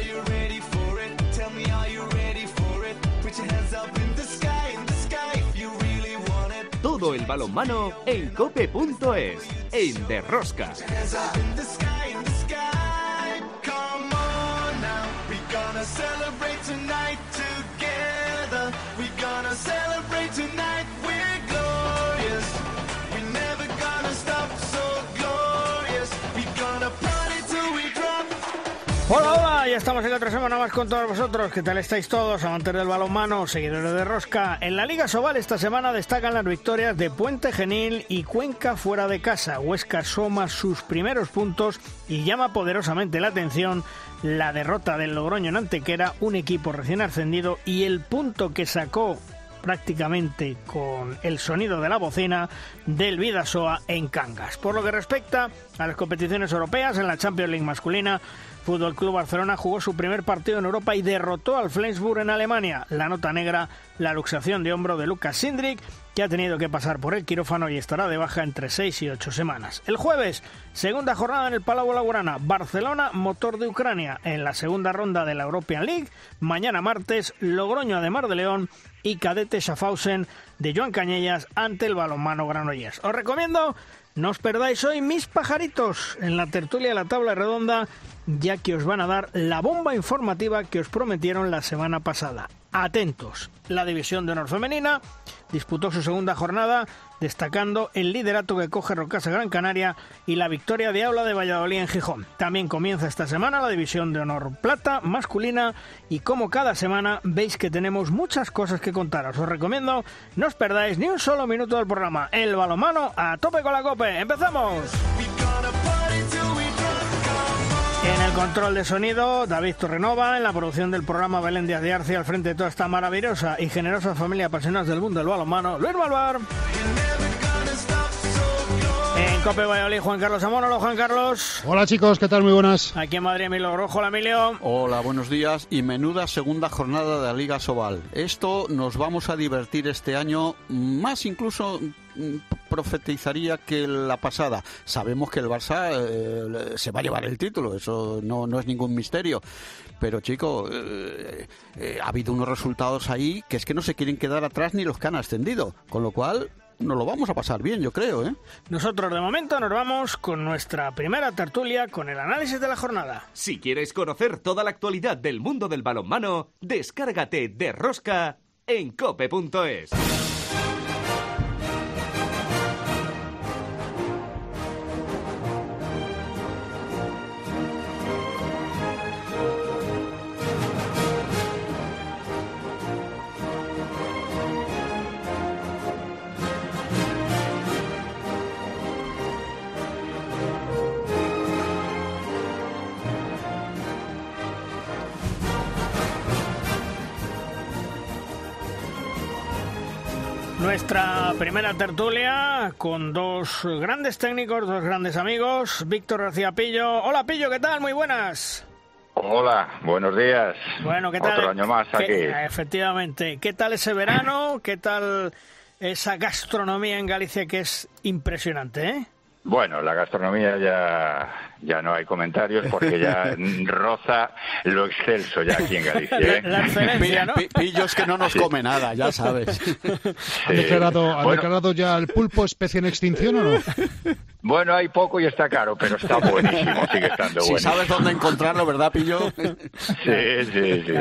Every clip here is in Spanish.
are you ready for it? Tell me, are you ready for it? Put your hands up in the sky, in the sky if you really want it. Todo el balonmano en cope.es, en Derrosca. Hands up in the sky, in the sky. Come on now, we gonna celebrate tonight Hola, ya estamos en otra semana más con todos vosotros. ¿Qué tal estáis todos? Amantes del balonmano, seguidores de Rosca. En la Liga Sobal esta semana destacan las victorias de Puente Genil y Cuenca fuera de casa. Huesca soma sus primeros puntos y llama poderosamente la atención la derrota del Logroño en Antequera, un equipo recién ascendido y el punto que sacó prácticamente con el sonido de la bocina del Vidasoa en Cangas. Por lo que respecta a las competiciones europeas, en la Champions League masculina, Fútbol Club Barcelona jugó su primer partido en Europa y derrotó al Flensburg en Alemania. La nota negra, la luxación de hombro de Lucas Sindrik, que ha tenido que pasar por el quirófano y estará de baja entre 6 y 8 semanas. El jueves, segunda jornada en el Palau Laurana, Barcelona, motor de Ucrania, en la segunda ronda de la European League. Mañana martes, Logroño de Mar de León y Cadete Schaffhausen de Joan Cañellas ante el balonmano Granollers. Os recomiendo no os perdáis hoy mis pajaritos en la tertulia de la tabla redonda, ya que os van a dar la bomba informativa que os prometieron la semana pasada. Atentos, la división de honor femenina disputó su segunda jornada, destacando el liderato que coge Rocasa Gran Canaria y la victoria de Aula de Valladolid en Gijón. También comienza esta semana la división de honor plata masculina y como cada semana veis que tenemos muchas cosas que contaros. Os recomiendo no os perdáis ni un solo minuto del programa. El balomano a tope con la cope. ¡Empezamos! En el control de sonido, David Torrenova, en la producción del programa Belén Díaz de Arce, al frente de toda esta maravillosa y generosa familia apasionados del mundo del balonmano, Luis Malvar. En Cope Valladolid, Juan Carlos Amón. Hola, Juan Carlos. Hola chicos, ¿qué tal? Muy buenas. Aquí en Madrid, Emilio Rojo. Hola, Emilio. Hola, buenos días y menuda segunda jornada de la Liga Sobal. Esto nos vamos a divertir este año, más incluso profetizaría que la pasada. Sabemos que el Barça eh, se va a llevar el título, eso no, no es ningún misterio. Pero chico, eh, eh, ha habido unos resultados ahí que es que no se quieren quedar atrás ni los que han ascendido. Con lo cual, nos lo vamos a pasar bien, yo creo, ¿eh? Nosotros, de momento, nos vamos con nuestra primera tertulia con el análisis de la jornada. Si quieres conocer toda la actualidad del mundo del balonmano, descárgate de Rosca en cope.es. Nuestra primera tertulia con dos grandes técnicos, dos grandes amigos. Víctor García Pillo. Hola, Pillo, ¿qué tal? Muy buenas. Hola, buenos días. Bueno, ¿qué tal? Otro año más ¿Qué- aquí. Efectivamente. ¿Qué tal ese verano? ¿Qué tal esa gastronomía en Galicia que es impresionante, eh? Bueno, la gastronomía ya, ya no hay comentarios porque ya roza lo excelso ya aquí en Galicia. ¿eh? La excelencia, ¿no? Pi- Pillos que no nos come nada, ya sabes. ¿Han, declarado, ¿han Bueno, declarado ya el pulpo especie en extinción o no? bueno, hay poco y está caro, pero está buenísimo, sigue estando Si bueno. sabes dónde encontrarlo, ¿verdad, Pillo? Sí, sí, sí.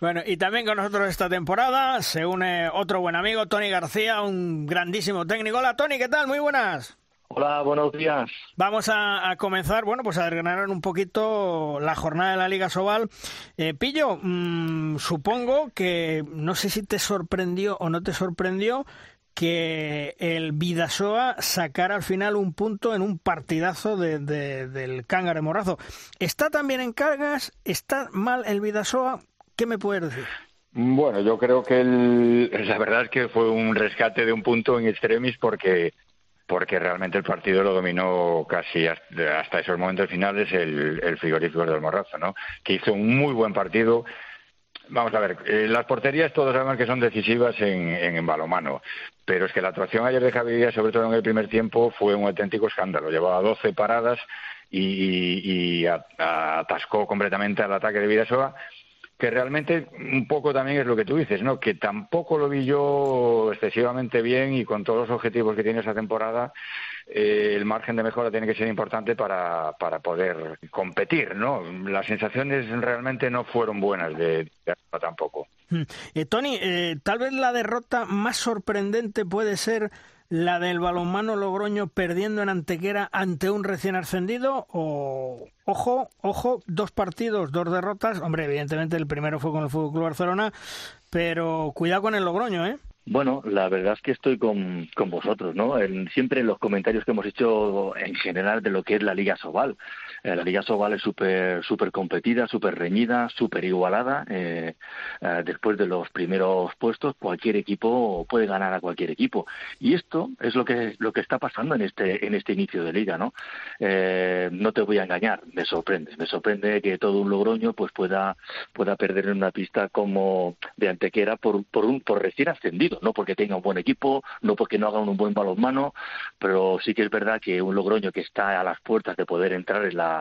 Bueno, y también con nosotros esta temporada se une otro buen amigo, Tony García, un grandísimo técnico. Hola, Tony, ¿qué tal? Muy buenas. Hola, buenos días. Vamos a, a comenzar, bueno, pues a desgranar un poquito la jornada de la Liga Sobal. Eh, Pillo, mm, supongo que no sé si te sorprendió o no te sorprendió que el Vidasoa sacara al final un punto en un partidazo de, de- del Cángare Morrazo. ¿Está también en cargas? ¿Está mal el Vidasoa? ¿Qué me puedes decir? Bueno, yo creo que el- la verdad es que fue un rescate de un punto en extremis porque porque realmente el partido lo dominó casi hasta, esos momentos finales el, el frigorífico del Morrazo, ¿no? Que hizo un muy buen partido. Vamos a ver, eh, las porterías todos sabemos que son decisivas en, en, en balomano, pero es que la actuación ayer de Javi Díaz, sobre todo en el primer tiempo, fue un auténtico escándalo. Llevaba 12 paradas y, atascó completamente al ataque de Vidasoa que realmente un poco también es lo que tú dices, ¿no? Que tampoco lo vi yo excesivamente bien y con todos los objetivos que tiene esa temporada, eh, el margen de mejora tiene que ser importante para, para poder competir, ¿no? Las sensaciones realmente no fueron buenas de, de tampoco. Hmm. Eh, Tony, eh, tal vez la derrota más sorprendente puede ser la del balonmano Logroño perdiendo en Antequera ante un recién ascendido o ojo, ojo, dos partidos, dos derrotas, hombre, evidentemente el primero fue con el Fútbol Club Barcelona, pero cuidado con el Logroño, ¿eh? Bueno, la verdad es que estoy con, con vosotros, ¿no? En, siempre en los comentarios que hemos hecho en general de lo que es la Liga Sobal. Eh, la Liga Sobal es súper super competida, súper reñida, súper igualada. Eh, eh, después de los primeros puestos, cualquier equipo puede ganar a cualquier equipo. Y esto es lo que, lo que está pasando en este, en este inicio de liga, ¿no? no te voy a engañar, me sorprende. Me sorprende que todo un Logroño pues pueda, pueda perder en una pista como de Antequera por, por, un, por recién ascendido no porque tenga un buen equipo, no porque no haga un buen balonmano, pero sí que es verdad que un Logroño que está a las puertas de poder entrar en la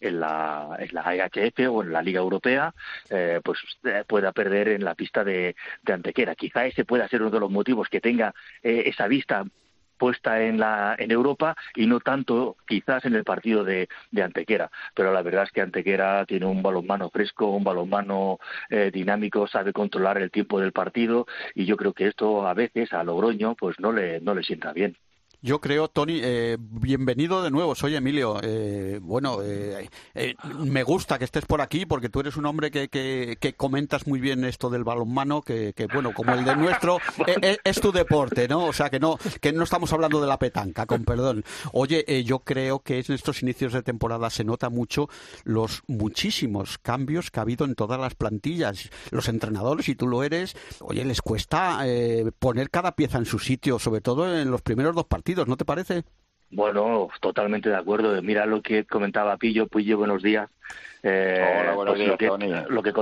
en la, en la IHF o en la Liga Europea, eh, pues eh, pueda perder en la pista de, de, Antequera. Quizá ese pueda ser uno de los motivos que tenga eh, esa vista puesta en, la, en Europa y no tanto quizás en el partido de, de Antequera. Pero la verdad es que Antequera tiene un balonmano fresco, un balonmano eh, dinámico, sabe controlar el tiempo del partido y yo creo que esto a veces a Logroño pues no le, no le sienta bien. Yo creo, Tony, eh, bienvenido de nuevo. Soy Emilio. Eh, bueno, eh, me gusta que estés por aquí porque tú eres un hombre que, que, comentas muy bien esto del balonmano, que, que bueno, como el de nuestro, es, tu deporte, ¿no? O sea, que no, que no estamos hablando de la petanca, con perdón. Oye, yo creo que en estos inicios de temporada se nota mucho los muchísimos cambios que ha habido en todas las plantillas. Los entrenadores, si tú lo eres, oye, les cuesta poner cada pieza en su sitio, sobre todo en los primeros dos partidos ¿no te parece? Bueno, totalmente de acuerdo. Mira lo que comentaba Pillo, Pillo, buenos días. Eh, Hola, buenos pues días, lo que, lo que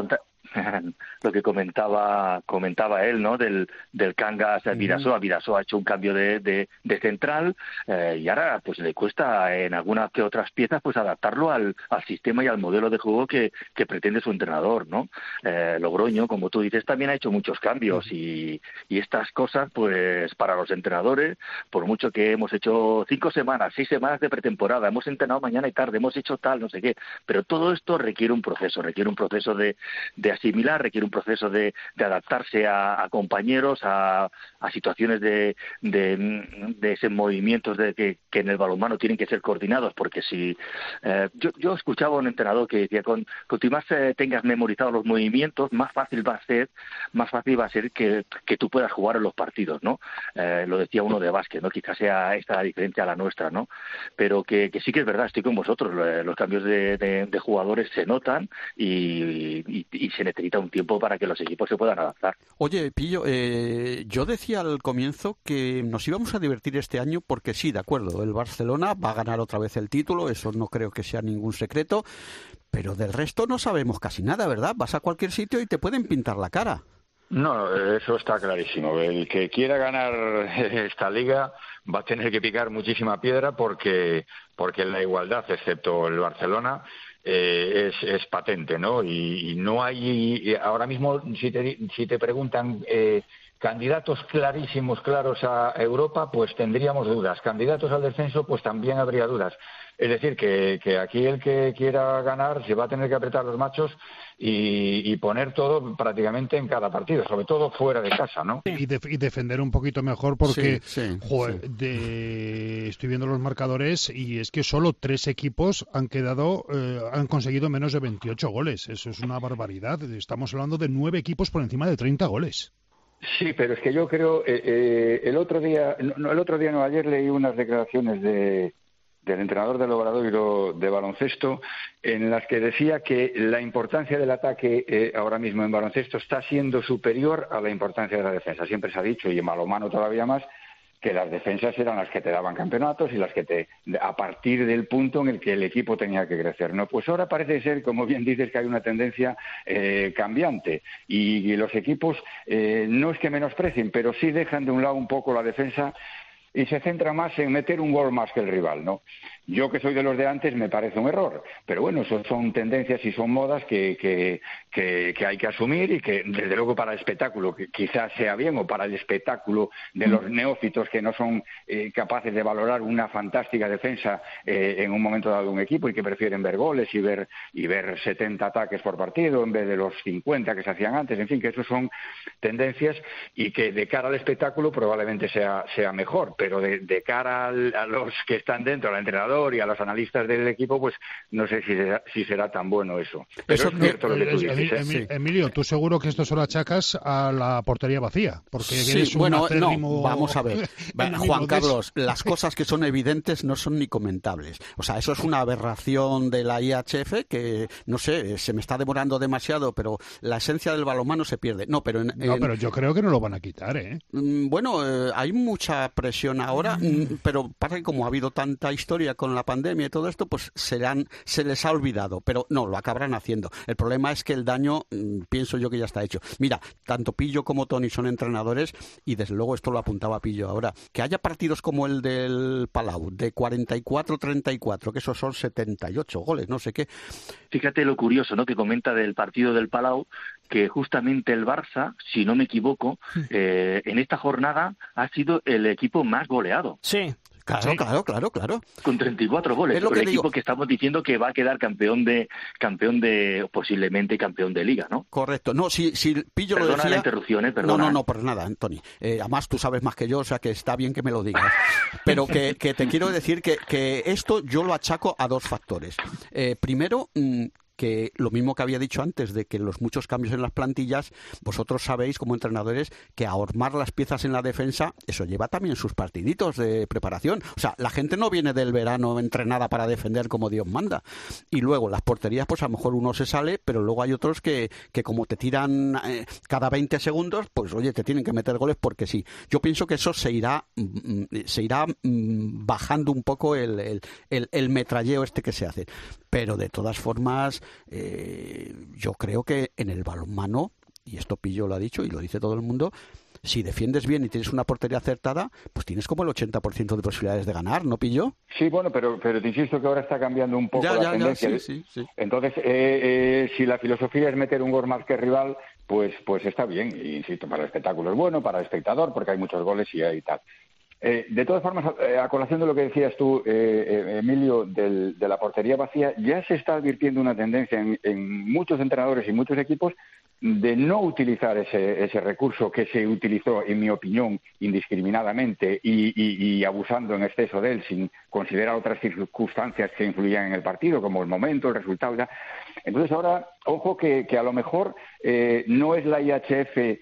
comentaba comentaba él, ¿no? Del, del Cangas a Vidasoa. Vidasoa ha hecho un cambio de, de, central eh, y ahora pues le cuesta en algunas que otras piezas pues adaptarlo al, al sistema y al modelo de juego que, que pretende su entrenador, ¿no? Eh, Logroño, como tú dices, también ha hecho muchos cambios y, y estas cosas pues para los entrenadores, por mucho que hemos hecho cinco semanas, seis semanas de pretemporada, hemos entrenado mañana y tarde, hemos hecho tal, no sé qué, pero todo esto requiere un proceso, requiere un proceso de, de similar, requiere un proceso de, de adaptarse a, compañeros, a, situaciones de, de, de movimientos de que, en el balonmano tienen que ser coordinados, porque si eh, yo, yo, escuchaba a un entrenador que decía con cuanto más eh, tengas memorizados los movimientos, más fácil va a ser, más fácil va a ser que, que tú puedas jugar en los partidos, ¿no? Eh, lo decía uno de básquet, ¿no? Quizás sea esta la diferencia a la nuestra, ¿no? Pero que, sí que es verdad, estoy con vosotros, los cambios de, de, jugadores se notan y, y, y se necesita un tiempo para que los equipos se puedan adaptar. Oye, Pillo, eh, yo decía al comienzo que nos íbamos a divertir este año porque sí, de acuerdo, el Barcelona va a ganar otra vez el título, eso no creo que sea ningún secreto, pero del resto no sabemos casi nada, ¿verdad? Vas a cualquier sitio y te pueden pintar la cara. No, eso está clarísimo. El que quiera ganar esta liga va a tener que picar muchísima piedra porque, porque la igualdad, excepto el Barcelona, eh, es, es, patente, ¿no? Y, no hay, ahora mismo, si te, si te preguntan eh, candidatos clarísimos, claros a Europa, pues tendríamos dudas. Candidatos al descenso, pues también habría dudas. Es decir, que, que aquí el que quiera ganar se va a tener que apretar los machos y, poner todo prácticamente en cada partido, sobre todo fuera de casa, ¿no? Y, defender un poquito mejor porque, estoy viendo los marcadores y es que solo tres equipos han quedado, eh, han conseguido menos de 28 goles. Eso es una barbaridad. Estamos hablando de nueve equipos por encima de 30 goles. Sí, pero es que yo creo, eh, eh, el otro día, no, el otro día no, ayer leí unas declaraciones de, del entrenador del Obradoiro de baloncesto, en las que decía que la importancia del ataque eh, ahora mismo en baloncesto está siendo superior a la importancia de la defensa. Siempre se ha dicho, y en malomano todavía más, que las defensas eran las que te daban campeonatos y las que te a partir del punto en el que el equipo tenía que crecer no pues ahora parece ser como bien dices que hay una tendencia eh, cambiante y, los equipos eh, no es que menosprecien pero sí dejan de un lado un poco la defensa y se centra más en meter un gol más que el rival, ¿no? Yo que soy de los de antes me parece un error, pero bueno, eso son tendencias y son modas que, que, que, hay que asumir y que desde luego para el espectáculo que quizás sea bien o para el espectáculo de los neófitos que no son eh, capaces de valorar una fantástica defensa eh, en un momento dado de un equipo y que prefieren ver goles y ver y ver 70 ataques por partido en vez de los 50 que se hacían antes, en fin, que eso son tendencias y que de cara al espectáculo probablemente sea, sea mejor, pero de, de cara a los que están dentro, al entrenador y a los analistas del equipo, pues no sé si será, si será tan bueno eso. Pero es cierto lo que tú dices. ¿eh? Emilio, tú seguro que esto solo achacas a la portería vacía, porque sí, bueno, no, vamos a ver. Juan Carlos, las cosas que son evidentes no son ni comentables. O sea, eso es una aberración de la IHF que, no sé, se me está demorando demasiado, pero la esencia del balonmano se pierde. No, pero no, pero yo creo que no lo van a quitar, ¿eh? Mm, bueno, eh, hay mucha presión ahora, mm, pero parece que como ha habido tanta historia con la pandemia y todo esto, pues serán, se les ha olvidado, pero no, lo acabarán haciendo. El problema es que el daño, mm, pienso yo que ya está hecho. Mira, tanto Pillo como Tony son entrenadores y desde luego esto lo apuntaba Pillo ahora. Que haya partidos como el del Palau, de 44-34, que esos son 78 goles, no sé qué. Fíjate lo curioso, ¿no? Que comenta del partido del Palau, que justamente el Barça, si no me equivoco, eh, en esta jornada ha sido el equipo más goleado. Sí. Claro, claro, claro, claro. Con 34 goles. Es lo que el equipo que estamos diciendo que va a quedar campeón de, campeón de, posiblemente campeón de liga, ¿no? Correcto. No, si, si Pillo lo decía... la interrupción, ¿eh? Perdona. No, no, no, por nada, Anthony. Eh, además, tú sabes más que yo, o sea que está bien que me lo digas. Pero que, que te quiero decir que, que, esto yo lo achaco a dos factores. Eh, primero, mm, que lo mismo que había dicho antes de que los muchos cambios en las plantillas, vosotros sabéis como entrenadores que ahormar las piezas en la defensa, eso lleva también sus partiditos de preparación. O sea, la gente no viene del verano entrenada para defender como Dios manda. Y luego las porterías, pues a lo mejor uno se sale, pero luego hay otros que, que como te tiran eh, cada 20 segundos, pues oye, te tienen que meter goles porque sí. Yo pienso que eso se irá, mm, se irá mm, bajando un poco el, el, el, el metralleo este que se hace. Pero de todas formas, eh, yo creo que en el balonmano, y esto Pillo lo ha dicho y lo dice todo el mundo, si defiendes bien y tienes una portería acertada, pues tienes como el 80% de posibilidades de ganar, ¿no, Pillo? Sí, bueno, pero, pero te insisto que ahora está cambiando un poco la tendencia. Entonces, eh, eh, si la filosofía es meter un gol más que rival, pues, pues está bien. insisto, para el espectáculo es bueno, para el espectador, porque hay muchos goles y, y tal. Eh, de todas formas, eh, a colación de lo que decías tú, eh, Emilio, de la portería vacía, ya se está advirtiendo una tendencia en, muchos entrenadores y muchos equipos de no utilizar ese, recurso que se utilizó, en mi opinión, indiscriminadamente y, abusando en exceso de él, sin considerar otras circunstancias que influían en el partido, como el momento, el resultado. Entonces, ahora, ojo que, que a lo mejor no es la IHF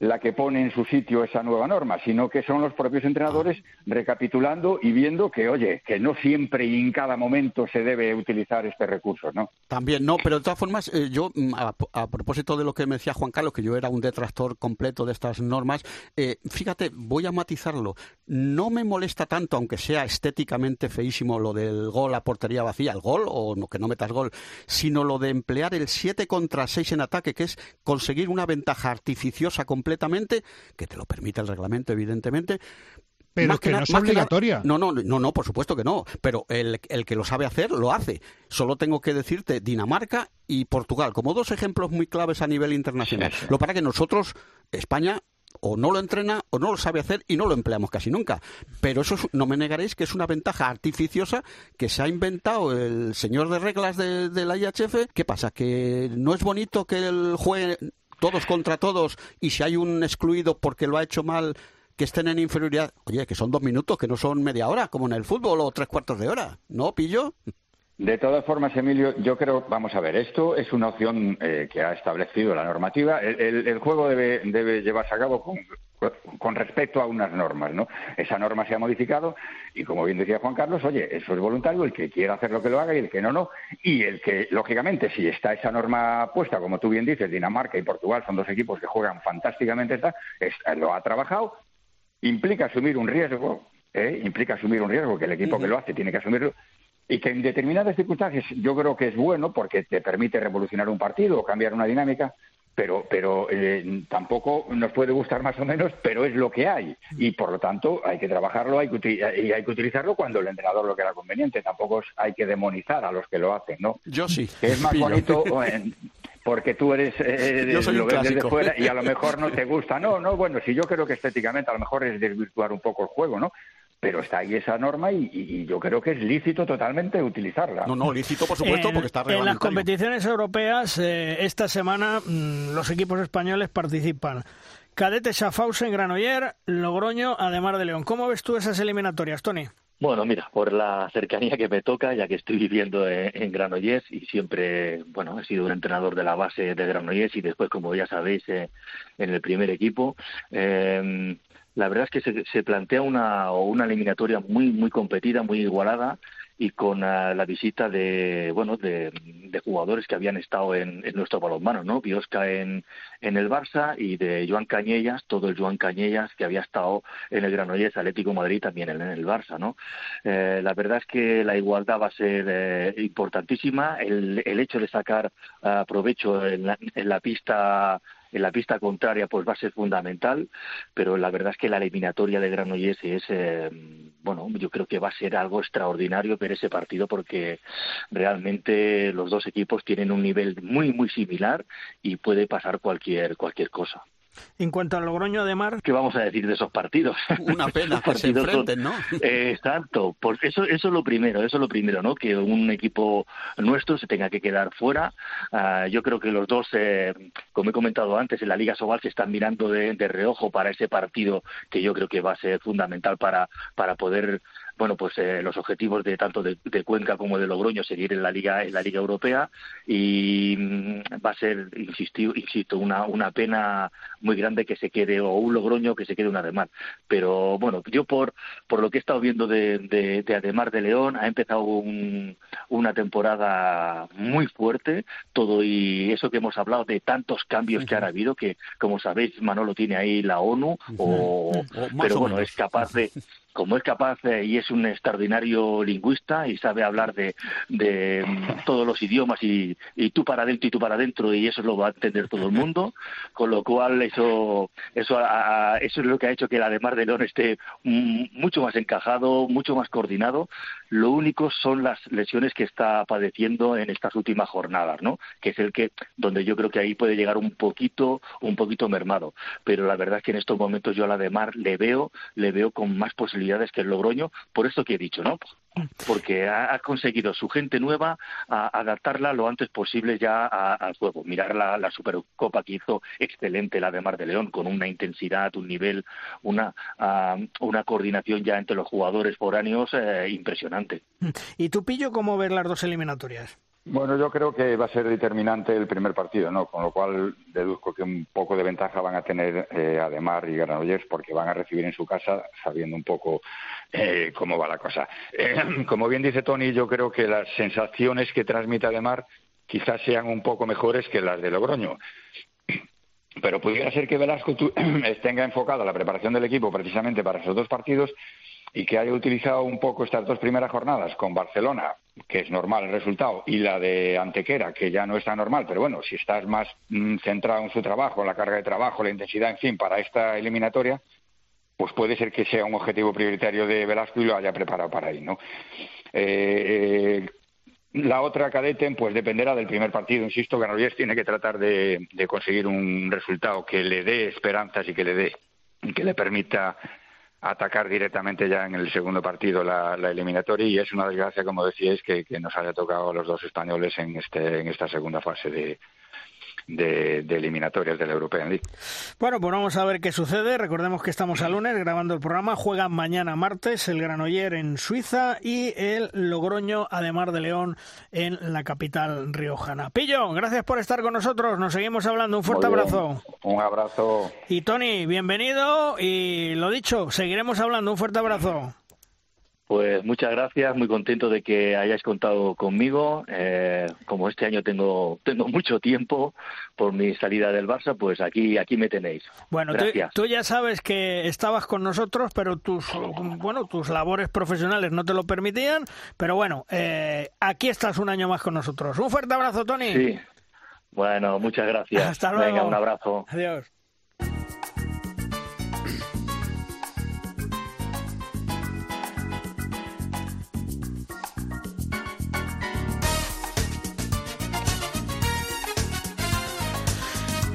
la que pone en su sitio esa nueva norma, sino que son los propios entrenadores recapitulando y viendo que, oye, que no siempre y en cada momento se debe utilizar este recurso, ¿no? También, no, pero de todas formas, eh, yo, mm, a, propósito de lo que me decía Juan Carlos, que yo era un detractor completo de estas normas, eh, fíjate, voy a matizarlo. No me molesta tanto, aunque sea estéticamente feísimo lo del gol a portería vacía, el gol, o no, que no metas gol, sino lo de emplear el 7 contra 6 en ataque, que es conseguir una ventaja artificiosa completa completamente, que te lo permite el reglamento, evidentemente, pero que, no es obligatoria. no, no, no, no, por supuesto que no. Pero el, el, que lo sabe hacer, lo hace. Solo tengo que decirte Dinamarca y Portugal, como dos ejemplos muy claves a nivel internacional. Lo para que nosotros, España, o no lo entrena o no lo sabe hacer y no lo empleamos casi nunca. Pero eso no me negaréis que es una ventaja artificiosa que se ha inventado el señor de reglas de, de la IHF. ¿Qué pasa? ¿Que no es bonito que el juegue todos contra todos y si hay un excluido porque lo ha hecho mal, que estén en inferioridad, oye, que son dos minutos, que no son media hora, como en el fútbol, o tres cuartos de hora, ¿no, Pillo? De todas formas, Emilio, yo creo, vamos a ver, esto es una opción eh, que ha establecido la normativa. El, juego debe, debe, llevarse a cabo con, con, respecto a unas normas, ¿no? Esa norma se ha modificado y, como bien decía Juan Carlos, oye, eso es voluntario, el que quiera hacer lo que lo haga y el que no, no. Y el que, lógicamente, si está esa norma puesta, como tú bien dices, Dinamarca y Portugal son dos equipos que juegan fantásticamente, está, lo ha trabajado, implica asumir un riesgo, ¿eh? implica asumir un riesgo que el equipo que lo hace tiene que asumirlo y que en determinadas circunstancias yo creo que es bueno porque te permite revolucionar un partido o cambiar una dinámica, pero, pero eh, tampoco nos puede gustar más o menos, pero es lo que hay. Y por lo tanto hay que trabajarlo hay que, y hay que utilizarlo cuando el entrenador lo era conveniente. Tampoco hay que demonizar a los que lo hacen, ¿no? Yo sí. Que es más bonito porque tú eres, eh, lo ves desde fuera y a lo mejor no te gusta. No, no, bueno, si yo creo que estéticamente a lo mejor es desvirtuar un poco el juego, ¿no? Pero está ahí esa norma y, yo creo que es lícito totalmente utilizarla. No, no, lícito por supuesto porque está En las competiciones europeas eh, esta semana mm, los equipos españoles participan. Cadete Schaffhausen, Granoller, Logroño, Ademar de León. ¿Cómo ves tú esas eliminatorias, Tony? Bueno, mira, por la cercanía que me toca, ya que estoy viviendo en, Granollers y siempre, bueno, he sido un entrenador de la base de Granollers y después, como ya sabéis, eh, en el primer equipo. Eh, la verdad es que se, se plantea una, una eliminatoria muy muy competida, muy igualada y con ah, la visita de bueno de, jugadores que habían estado en, nuestro balonmano, ¿no? Biosca en, en el Barça y de Joan Cañellas, todo el Joan Cañellas que había estado en el Granollers Atlético Madrid también en, el Barça, ¿no? Eh, la verdad es que la igualdad va a ser eh, importantísima, el, el hecho de sacar ah, provecho en la pista en la pista contraria pues va a ser fundamental, pero la verdad es que la eliminatoria de Granollers es, eh, bueno, yo creo que va a ser algo extraordinario ver ese partido porque realmente los dos equipos tienen un nivel muy, muy similar y puede pasar cualquier, cualquier cosa. En cuanto al Logroño de Mar. ¿Qué vamos a decir de esos partidos? Una pena que se enfrenten, ¿no? exacto. Por eso, eso es lo primero, eso es lo primero, ¿no? Que un equipo nuestro se tenga que quedar fuera. Ah, yo creo que los dos, eh, como he comentado antes, en la Liga Sobal se están mirando de, de, reojo para ese partido que yo creo que va a ser fundamental para, para poder bueno, pues eh, los objetivos de tanto de, Cuenca como de Logroño seguir en la liga en la liga europea. Y mm, va a ser, insisto, insisto, una una pena muy grande que se quede o un Logroño que se quede un Ademar. Pero bueno, yo por por lo que he estado viendo de, de, Ademar de León ha empezado una temporada muy fuerte, todo y eso que hemos hablado de tantos cambios que han habido que como sabéis Manolo tiene ahí la ONU o, pero bueno es capaz de como es capaz eh, y es un extraordinario lingüista y sabe hablar de, de mm, todos los idiomas y, y, tú para adentro y tú para adentro y eso lo va a entender todo el mundo, con lo cual eso eso eso es lo que ha hecho que el Ademar de León esté mm, mucho más encajado, mucho más coordinado. Lo único son las lesiones que está padeciendo en estas últimas jornadas, ¿no? Que es el que donde yo creo que ahí puede llegar un poquito un poquito mermado, pero la verdad es que en estos momentos yo al Ademar le veo le veo con más posibilidades que el Logroño, por esto que he dicho, ¿no? Porque ha, conseguido su gente nueva a, adaptarla lo antes posible ya al juego. Mirar la, Supercopa que hizo excelente la de Mar de León, con una intensidad, un nivel, una, una coordinación ya entre los jugadores foráneos eh, impresionante. ¿Y tú, Pillo, cómo ver las dos eliminatorias? Bueno, yo creo que va a ser determinante el primer partido, ¿no? Con lo cual deduzco que un poco de ventaja van a tener eh, Ademar y Granollers porque van a recibir en su casa sabiendo un poco eh, cómo va la cosa. Eh, como bien dice Tony, yo creo que las sensaciones que transmite Ademar quizás sean un poco mejores que las de Logroño. Pero pudiera ser que Velasco tenga enfocada la preparación del equipo precisamente para esos dos partidos y que haya utilizado un poco estas dos primeras jornadas con Barcelona, que es normal el resultado, y la de Antequera, que ya no está normal, pero bueno, si estás más mm, centrado en su trabajo, la carga de trabajo, la intensidad, en fin, para esta eliminatoria, pues puede ser que sea un objetivo prioritario de Velasco y lo haya preparado para ahí, ¿no? Eh, eh, la otra cadete, pues dependerá del primer partido. Insisto, Granollers tiene que tratar de, de conseguir un resultado que le dé esperanzas y que le dé que le permita atacar directamente ya en el segundo partido la, eliminatoria y es una desgracia, como decíais, que, que, nos haya tocado a los dos españoles en, este, en esta segunda fase de, de, eliminatorias de la European League. Bueno, pues vamos a ver qué sucede. Recordemos que estamos a lunes grabando el programa. Juegan mañana martes el Granoller en Suiza y el Logroño, además de León, en la capital riojana. Pillo, gracias por estar con nosotros. Nos seguimos hablando. Un fuerte abrazo. Un abrazo. Y Tony, bienvenido. Y lo dicho, seguiremos hablando. Un fuerte abrazo. Pues muchas gracias, muy contento de que hayáis contado conmigo. Eh, como este año tengo tengo mucho tiempo por mi salida del Barça, pues aquí aquí me tenéis. Bueno, tú, ya sabes que estabas con nosotros, pero tus bueno tus labores profesionales no te lo permitían. Pero bueno, eh, aquí estás un año más con nosotros. Un fuerte abrazo, Tony. Sí. Bueno, muchas gracias. Hasta luego. Venga, un abrazo. Adiós.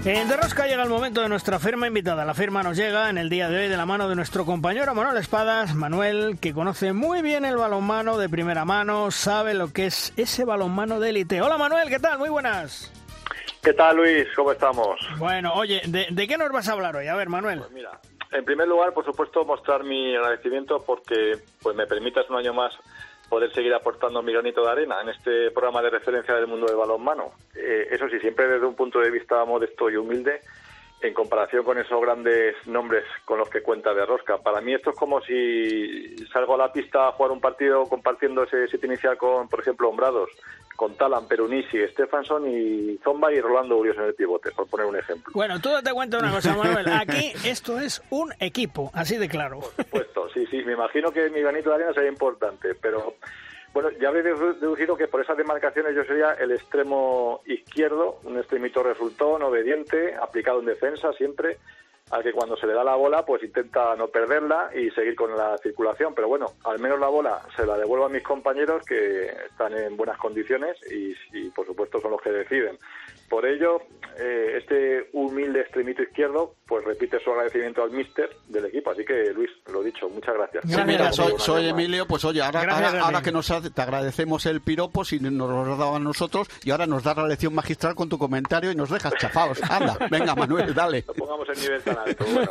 En Derrosca llega el momento de nuestra firma invitada. La firma nos llega en el día de hoy de la mano de nuestro compañero Manuel Espadas. Manuel, que conoce muy bien el balonmano de primera mano, sabe lo que es ese balonmano de élite. Hola Manuel, ¿qué tal? Muy buenas. ¿Qué tal, Luis? ¿Cómo estamos? Bueno, oye, ¿de, de qué nos vas a hablar hoy? A ver, Manuel. Pues mira, en primer lugar, por supuesto, mostrar mi agradecimiento porque pues me permitas un año más poder seguir aportando mi granito de arena en este programa de referencia del mundo del balonmano. Eh, eso sí, siempre desde un punto de vista modesto y humilde, en comparación con esos grandes nombres con los que cuenta de Rosca. Para mí esto es como si salgo a la pista a jugar un partido compartiendo ese sitio inicial con, por ejemplo, Hombrados, con Talan, Perunisi, Stefanson y Zomba y Rolando Urios en el pivote, por poner un ejemplo. Bueno, tú te cuento una cosa, Manuel. Aquí esto es un equipo, así de claro. Por supuesto, sí, sí. Me imagino que mi granito de arena sería importante, pero bueno, ya habéis dedu- deducido que por esas demarcaciones yo sería el extremo izquierdo, un extremito resultón, obediente, aplicado en defensa siempre, al que cuando se le da la bola pues intenta no perderla y seguir con la circulación. Pero bueno, al menos la bola se la devuelvo a mis compañeros que están en buenas condiciones y, y, por supuesto son los que deciden. Por ello, eh, este humilde extremito izquierdo pues repite su agradecimiento al míster del equipo. Así que Luis, lo dicho, muchas gracias. Sí, mira, soy, soy. Emilio, pues oye, ahora, Gracias, ahora, ahora que nos hace- te agradecemos el piropo, si nos lo has dado a nosotros, y ahora nos das la lección magistral con tu comentario y nos dejas chafados. Anda, venga, Manuel, dale. no pongamos el nivel tan alto. Bueno,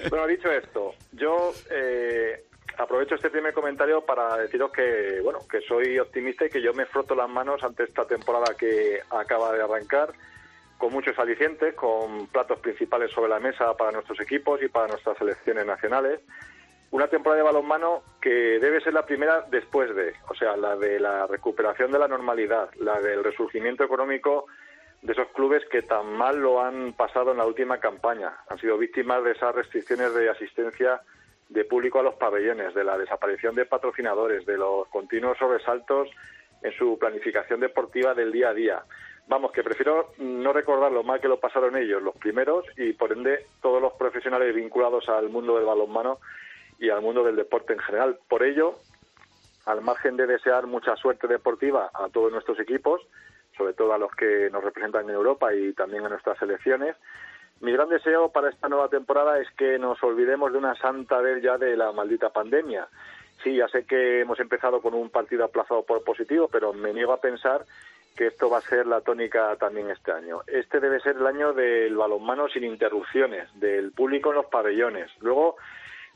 Bueno, dicho esto, yo eh, aprovecho este primer comentario para deciros que, bueno, que soy optimista y que yo me froto las manos ante esta temporada que acaba de arrancar, con muchos alicientes, con platos principales sobre la mesa para nuestros equipos y para nuestras selecciones nacionales. Una temporada de balonmano que debe ser la primera después de, o sea, la de la recuperación de la normalidad, la del resurgimiento económico de esos clubes que tan mal lo han pasado en la última campaña. Han sido víctimas de esas restricciones de asistencia de público a los pabellones, de la desaparición de patrocinadores, de los continuos sobresaltos en su planificación deportiva del día a día. Vamos, que prefiero no recordar lo mal que lo pasaron ellos, los primeros, y por ende todos los profesionales vinculados al mundo del balonmano y al mundo del deporte en general. Por ello, al margen de desear mucha suerte deportiva a todos nuestros equipos, sobre todo a los que nos representan en Europa y también a nuestras selecciones, mi gran deseo para esta nueva temporada es que nos olvidemos de una santa vez ya de la maldita pandemia. Sí, ya sé que hemos empezado con un partido aplazado por positivo, pero me niego a pensar que esto va a ser la tónica también este año. Este debe ser el año del balonmano sin interrupciones, del público en los pabellones. Luego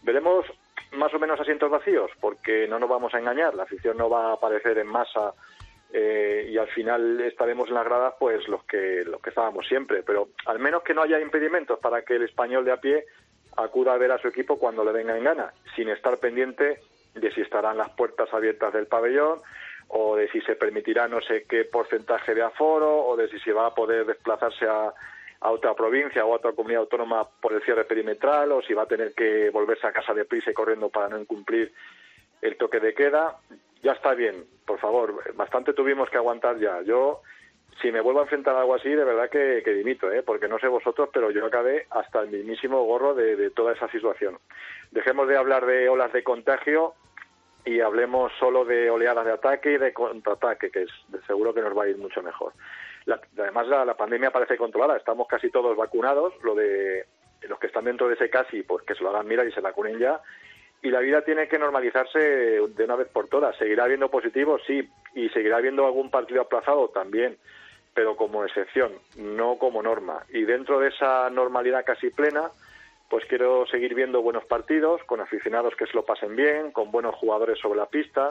veremos más o menos asientos vacíos, porque no nos vamos a engañar, la afición no va a aparecer en masa eh, y al final estaremos en las gradas pues los que los que estábamos siempre, pero al menos que no haya impedimentos para que el español de a pie acuda a ver a su equipo cuando le venga en gana, sin estar pendiente de si estarán las puertas abiertas del pabellón o de si se permitirá no sé qué porcentaje de aforo o de si se va a poder desplazarse a, otra provincia o a otra comunidad autónoma por el cierre perimetral o si va a tener que volverse a casa de prisa y corriendo para no incumplir el toque de queda. Ya está bien, por favor, bastante tuvimos que aguantar ya. Yo, si me vuelvo a enfrentar a algo así, de verdad que, dimito, ¿eh? porque no sé vosotros, pero yo acabé hasta el mismísimo gorro de, toda esa situación. Dejemos de hablar de olas de contagio y hablemos solo de oleadas de ataque y de contraataque, que es seguro que nos va a ir mucho mejor. La- además, la, la pandemia parece controlada, estamos casi todos vacunados, lo de los que están dentro de ese casi, pues que se lo hagan mirar y se vacunen ya. Y la vida tiene que normalizarse de una vez por todas. Seguirá habiendo positivos, sí, y seguirá habiendo algún partido aplazado también, pero como excepción, no como norma. Y dentro de esa normalidad casi plena, pues quiero seguir viendo buenos partidos, con aficionados que se lo pasen bien, con buenos jugadores sobre la pista,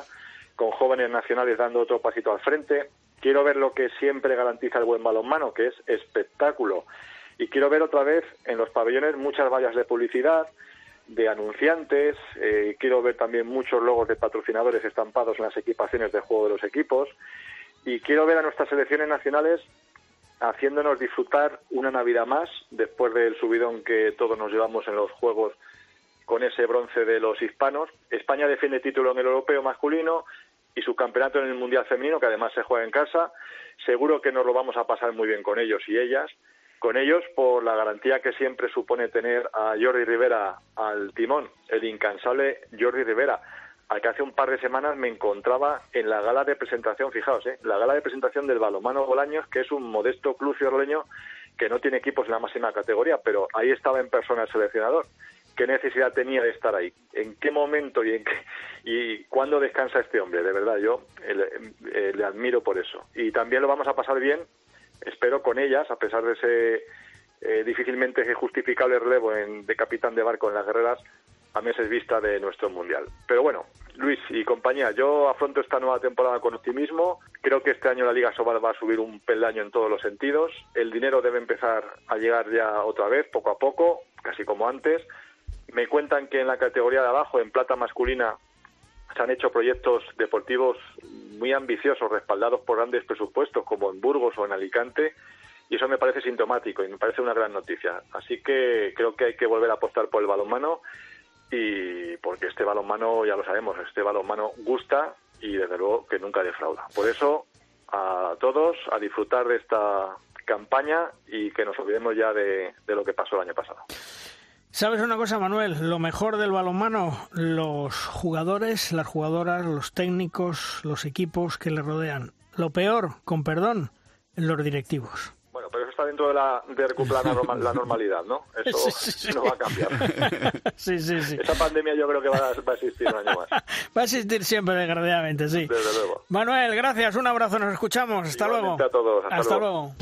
con jóvenes nacionales dando otro pasito al frente. Quiero ver lo que siempre garantiza el buen balonmano, que es espectáculo. Y quiero ver otra vez en los pabellones muchas vallas de publicidad, de anunciantes, eh, quiero ver también muchos logos de patrocinadores estampados en las equipaciones de juego de los equipos y quiero ver a nuestras selecciones nacionales haciéndonos disfrutar una Navidad más después del subidón que todos nos llevamos en los Juegos con ese bronce de los hispanos. España defiende título en el europeo masculino y su campeonato en el Mundial Femenino, que además se juega en casa. Seguro que nos lo vamos a pasar muy bien con ellos y ellas. Con ellos por la garantía que siempre supone tener a Jordi Rivera al timón, el incansable Jordi Rivera, al que hace un par de semanas me encontraba en la gala de presentación, fijaos, ¿eh? la gala de presentación del balomano Bolaños, que es un modesto club fiorleño que no tiene equipos en la máxima categoría, pero ahí estaba en persona el seleccionador qué necesidad tenía de estar ahí, en qué momento y, en qué, y cuándo descansa este hombre. De verdad, yo eh, eh, le admiro por eso. Y también lo vamos a pasar bien, espero, con ellas, a pesar de ese eh, difícilmente justificable relevo en, de capitán de barco en las guerreras a meses vista de nuestro mundial. Pero bueno, Luis y compañía, yo afronto esta nueva temporada con optimismo. Creo que este año la Liga Sobal va a subir un peldaño en todos los sentidos. El dinero debe empezar a llegar ya otra vez, poco a poco, casi como antes. Me cuentan que en la categoría de abajo, en plata masculina, se han hecho proyectos deportivos muy ambiciosos, respaldados por grandes presupuestos, como en Burgos o en Alicante, y eso me parece sintomático y me parece una gran noticia. Así que creo que hay que volver a apostar por el balonmano y porque este balonmano, ya lo sabemos, este balonmano gusta y desde luego que nunca defrauda. Por eso, a todos, a disfrutar de esta campaña y que nos olvidemos ya de, de lo que pasó el año pasado. ¿Sabes una cosa, Manuel? Lo mejor del balonmano, los jugadores, las jugadoras, los técnicos, los equipos que le rodean. Lo peor, con perdón, los directivos. Bueno, pero eso está dentro de, la, de recuperar la, normalidad, ¿no? Eso no va a cambiar. Sí, sí, sí. Esa pandemia yo creo que va a, va a existir un año más. Va a existir siempre, desgraciadamente, sí. Desde luego. Manuel, gracias, un abrazo, nos escuchamos. Hasta luego. A todos, hasta luego.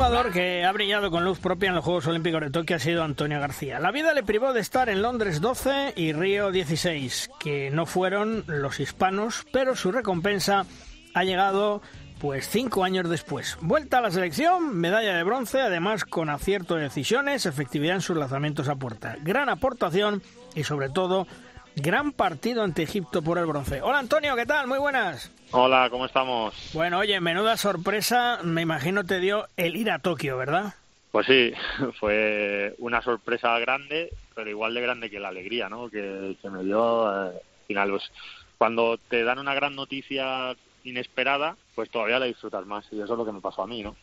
Jugador que ha brillado con luz propia en los Juegos Olímpicos de Tokio ha sido Antonio García. La vida le privó de estar en Londres 12 y Río 16, que no fueron los hispanos, pero su recompensa ha llegado pues cinco años después. Vuelta a la selección, medalla de bronce, además con acierto de decisiones, efectividad en sus lanzamientos a puerta. Gran aportación y sobre todo gran partido ante Egipto por el bronce. Hola Antonio, ¿qué tal? Muy buenas. Hola, ¿cómo estamos? Bueno, oye, menuda sorpresa, me imagino te dio el ir a Tokio, ¿verdad? Pues sí, fue una sorpresa grande, pero igual de grande que la alegría, ¿no? Que, que me dio eh, al final, pues, cuando te dan una gran noticia inesperada, pues todavía la disfrutas más y eso es lo que me pasó a mí, ¿no?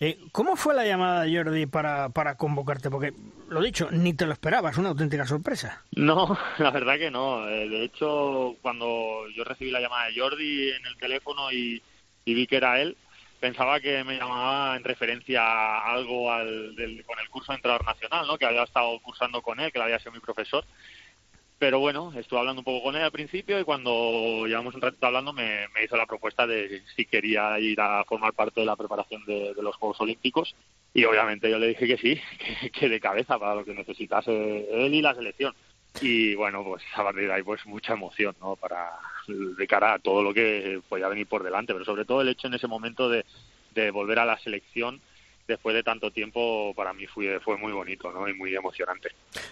Eh, ¿Cómo fue la llamada Jordi para, para convocarte? Porque, lo dicho, ni te lo esperabas, una auténtica sorpresa. No, la verdad que no. Eh, De hecho, cuando yo recibí la llamada de Jordi en el teléfono y, y vi que era él, pensaba que me llamaba en referencia a algo al, del- con el curso de entrenador nacional, ¿no? Que había estado cursando con él, que había sido mi profesor. Pero bueno, estuve hablando un poco con él al principio y cuando llevamos un ratito hablando me, hizo la propuesta de si quería ir a formar parte de la preparación de, los Juegos Olímpicos. Y obviamente yo le dije que sí, que, que de cabeza para lo que necesitase él y la selección. Y bueno, pues a partir de ahí pues mucha emoción, ¿no? Para de cara a todo lo que podía venir por delante, pero sobre todo el hecho en ese momento de, de volver a la selección después de tanto tiempo para mí fue, fue muy bonito, ¿no? Y muy emocionante.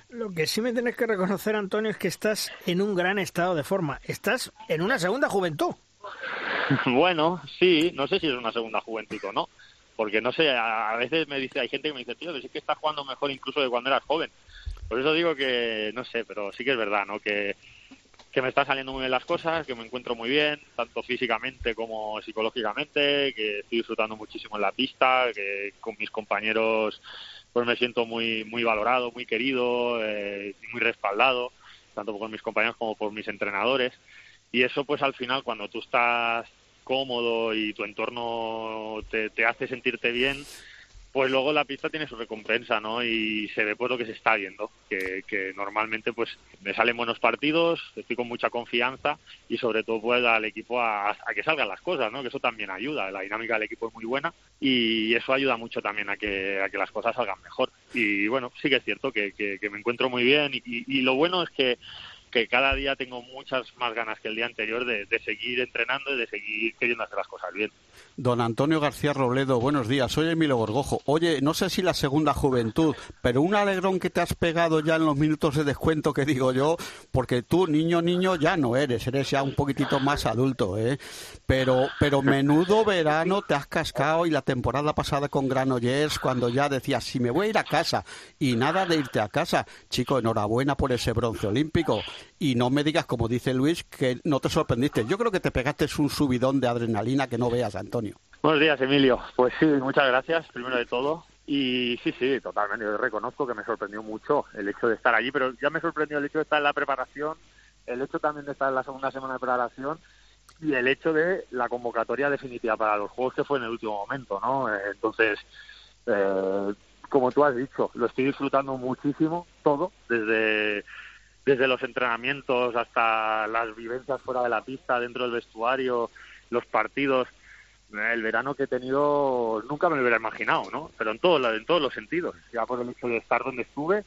Lo que sí me tienes que reconocer, Antonio, es que estás en un gran estado de forma. Estás en una segunda juventud. Bueno, sí, no sé si es una segunda juventud o no, porque no sé, a, a veces me dice, hay gente que me dice, tío, que sí que estás jugando mejor incluso de cuando eras joven. Por eso digo que, no sé, pero sí que es verdad, ¿no? Que, que me están saliendo muy bien las cosas, que me encuentro muy bien, tanto físicamente como psicológicamente, que estoy disfrutando muchísimo en la pista, que con mis compañeros pues me siento muy muy valorado, muy querido, eh, muy respaldado, tanto por mis compañeros como por mis entrenadores. Y eso pues al final cuando tú estás cómodo y tu entorno te, te hace sentirte bien, pues luego la pista tiene su recompensa, ¿no? Y se ve pues lo que se está viendo, que, que normalmente pues me salen buenos partidos, estoy con mucha confianza y sobre todo pues al equipo a, que salgan las cosas, ¿no? Que eso también ayuda, la dinámica del equipo es muy buena y eso ayuda mucho también a que, a que las cosas salgan mejor. Y bueno, sí que es cierto que, me encuentro muy bien y, y lo bueno es que que cada día tengo muchas más ganas que el día anterior de, seguir entrenando y de seguir queriendo hacer las cosas bien. Don Antonio García Robledo, buenos días. Soy Emilio Gorgojo. Oye, no sé si la segunda juventud, pero un alegrón que te has pegado ya en los minutos de descuento que digo yo, porque tú, niño, niño, ya no eres, eres ya un poquitito más adulto, ¿eh? Pero, pero menudo verano te has cascado y la temporada pasada con Granollers, cuando ya decías, si me voy a ir a casa, y nada de irte a casa. Chico, enhorabuena por ese bronce olímpico. Y no me digas, como dice Luis, que no te sorprendiste. Yo creo que te pegaste un subidón de adrenalina que no veas, Antonio. Buenos días, Emilio. Pues sí, muchas gracias, primero de todo. Y sí, sí, totalmente. Yo reconozco que me sorprendió mucho el hecho de estar allí, pero ya me sorprendió el hecho de estar en la preparación, el hecho también de estar en la segunda semana de preparación y el hecho de la convocatoria definitiva para los Juegos que fue en el último momento, ¿no? Eh, Entonces, eh, como tú has dicho, lo estoy disfrutando muchísimo, todo, desde desde los entrenamientos hasta las vivencias fuera de la pista, dentro del vestuario, los partidos. El verano que he tenido nunca me lo hubiera imaginado, ¿no? Pero en, todo, en todos los sentidos, ya por el hecho de estar donde estuve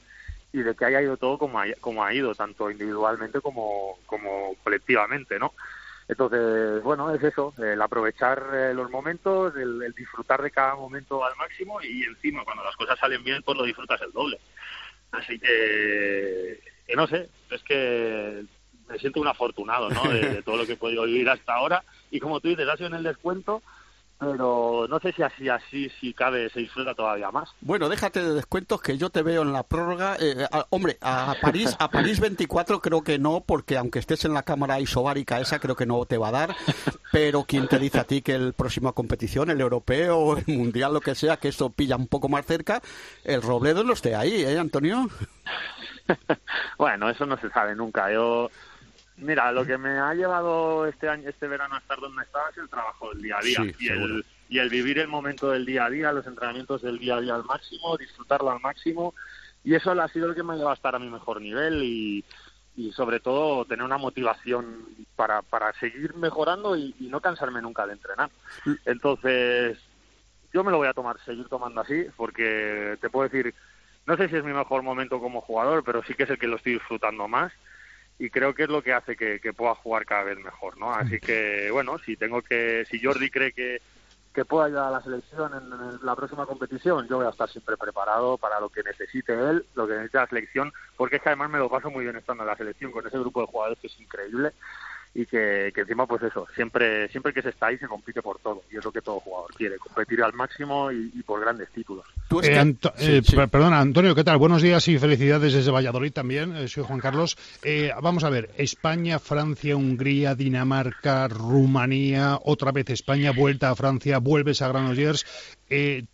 y de que haya ido todo como ha, como ha ido, tanto individualmente como, como colectivamente, ¿no? Entonces, bueno, es eso, el aprovechar eh, los momentos, el, el, disfrutar de cada momento al máximo y encima cuando las cosas salen bien, pues lo disfrutas el doble. Así que, no sé, es que me siento un afortunado, ¿no? De, de, todo lo que he podido vivir hasta ahora. Y como tú dices, ha sido en el descuento, pero no sé si así, así, si cabe, se disfruta todavía más. Bueno, déjate de descuentos que yo te veo en la prórroga. Eh, a, hombre, a París, a París 24 creo que no, porque aunque estés en la cámara isobárica esa, creo que no te va a dar. Pero ¿quién te dice a ti que el próxima competición, el europeo el mundial, lo que sea, que esto pilla un poco más cerca, el Robledo no esté ahí, ¿eh, Antonio? bueno, eso no se sabe nunca. Yo Mira, lo que me ha llevado este año, este verano a estar donde estaba es el trabajo del día a día Sí, y, el, y el vivir el momento del día a día, los entrenamientos del día a día al máximo, disfrutarlo al máximo y eso ha sido lo que me ha llevado a estar a mi mejor nivel y, y sobre todo tener una motivación para, para seguir mejorando y, y no cansarme nunca de entrenar. Entonces, yo me lo voy a tomar, seguir tomando así, porque te puedo decir, no sé si es mi mejor momento como jugador, pero sí que es el que lo estoy disfrutando más y creo que es lo que hace que, pueda jugar cada vez mejor, ¿no? Así que, bueno, si tengo que, si Jordi cree que, que pueda ayudar a la selección en, la próxima competición, yo voy a estar siempre preparado para lo que necesite él, lo que necesite la selección, porque es que además me lo paso muy bien estando en la selección con ese grupo de jugadores que es increíble y que, que encima pues eso, siempre siempre que se está ahí se compite por todo y es lo que todo jugador quiere, competir al máximo y, y por grandes títulos. Eh, que... Anto sí, eh, sí. Perdona, Antonio, ¿qué tal? Buenos días y felicidades desde Valladolid también. Eh, soy Juan Carlos. Eh, vamos a ver, España, Francia, Hungría, Dinamarca, Rumanía, otra vez España, vuelta a Francia, vuelves a Granollers. Eh,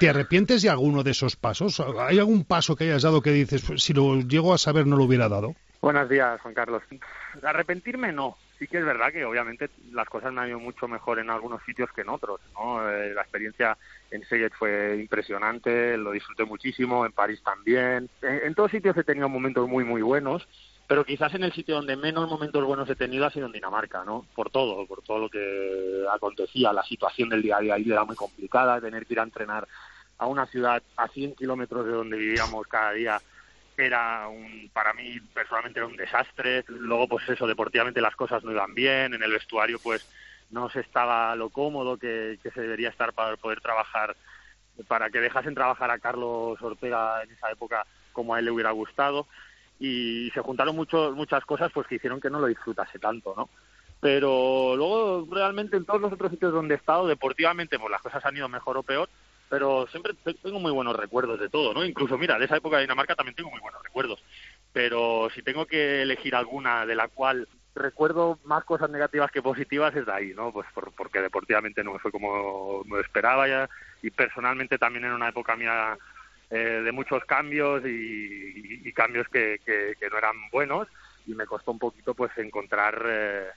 ¿Te arrepientes de alguno de esos pasos? ¿Hay algún paso que hayas dado que dices, pues, si lo llego a saber no lo hubiera dado? Buenos días, Juan Carlos. Arrepentirme no. Sí que es verdad que obviamente las cosas me han ido mucho mejor en algunos sitios que en otros. ¿no? Eh, la experiencia en Seyet fue impresionante, lo disfruté muchísimo, en París también. En, todos sitios he tenido momentos muy, muy buenos, pero quizás en el sitio donde menos momentos buenos he tenido ha sido en Dinamarca, ¿no? Por todo, por todo lo que acontecía. La situación del día a día era muy complicada, tener que ir a entrenar a una ciudad a 100 kilómetros de donde vivíamos cada día era un, para mí personalmente era un desastre. Luego, pues eso, deportivamente las cosas no iban bien, en el vestuario pues no se estaba lo cómodo que, que se debería estar para poder trabajar, para que dejasen trabajar a Carlos Ortega en esa época como a él le hubiera gustado. Y se juntaron mucho, muchas cosas pues que hicieron que no lo disfrutase tanto, ¿no? Pero luego realmente en todos los otros sitios donde he estado, deportivamente, pues las cosas han ido mejor o peor, pero siempre tengo muy buenos recuerdos de todo, ¿no? Incluso, mira, de esa época de Dinamarca también tengo muy buenos recuerdos. Pero si tengo que elegir alguna de la cual recuerdo más cosas negativas que positivas es de ahí, ¿no? Pues por, porque deportivamente no me fue como me esperaba ya y personalmente también en una época mía eh, de muchos cambios y, cambios que, que, que, no eran buenos y me costó un poquito pues encontrar eh,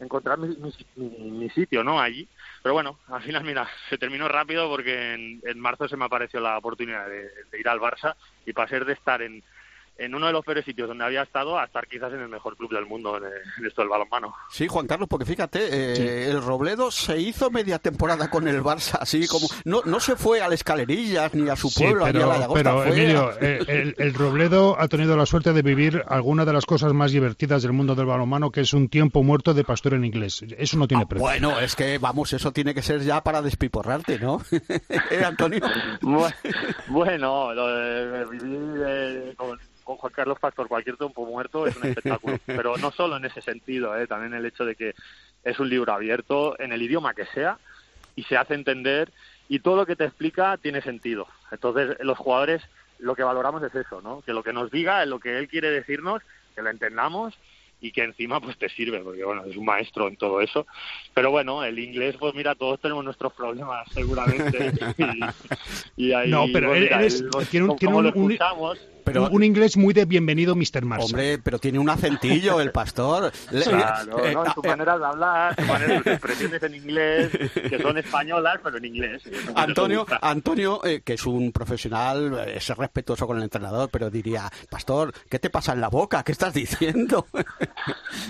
encontrar mi, mi, sitio, ¿no? Allí. Pero bueno, al final, mira, se terminó rápido porque en, en marzo se me apareció la oportunidad de, de, ir al Barça y pasar de estar en, en uno de los peores sitios donde había estado a estar quizás en el mejor club del mundo en, esto del balonmano. Sí, Juan Carlos, porque fíjate, eh, el Robledo se hizo media temporada con el Barça, así como no, no se fue a las escalerillas ni a su pueblo, pero, ni a la Pero, Emilio, eh, el, Robledo ha tenido la suerte de vivir alguna de las cosas más divertidas del mundo del balonmano, que es un tiempo muerto de pastor en inglés. Eso no tiene ah, precio. Bueno, es que, vamos, eso tiene que ser ya para despiporrarte, ¿no? ¿Eh, Antonio? Bueno, lo de vivir con con Juan Carlos Pastor cualquier tiempo muerto es un espectáculo. Pero no solo en ese sentido, ¿eh? también el hecho de que es un libro abierto en el idioma que sea y se hace entender y todo lo que te explica tiene sentido. Entonces, los jugadores lo que valoramos es eso, ¿no? Que lo que nos diga, lo que él quiere decirnos, que lo entendamos y que encima pues te sirve, porque bueno, es un maestro en todo eso. Pero bueno, el inglés, pues mira, todos tenemos nuestros problemas seguramente. y, ahí, no, pero pues, tiene un, tiene un, pero, un, inglés muy de bienvenido, Mr. Mars. Hombre, pero tiene un acentillo el pastor. Claro, eh, ¿no? su manera de hablar, sus expresiones en inglés, que son españolas, pero en inglés. Antonio, Antonio eh, que es un profesional, eh, es respetuoso con el entrenador, pero diría, pastor, ¿qué te pasa en la boca? ¿Qué estás diciendo?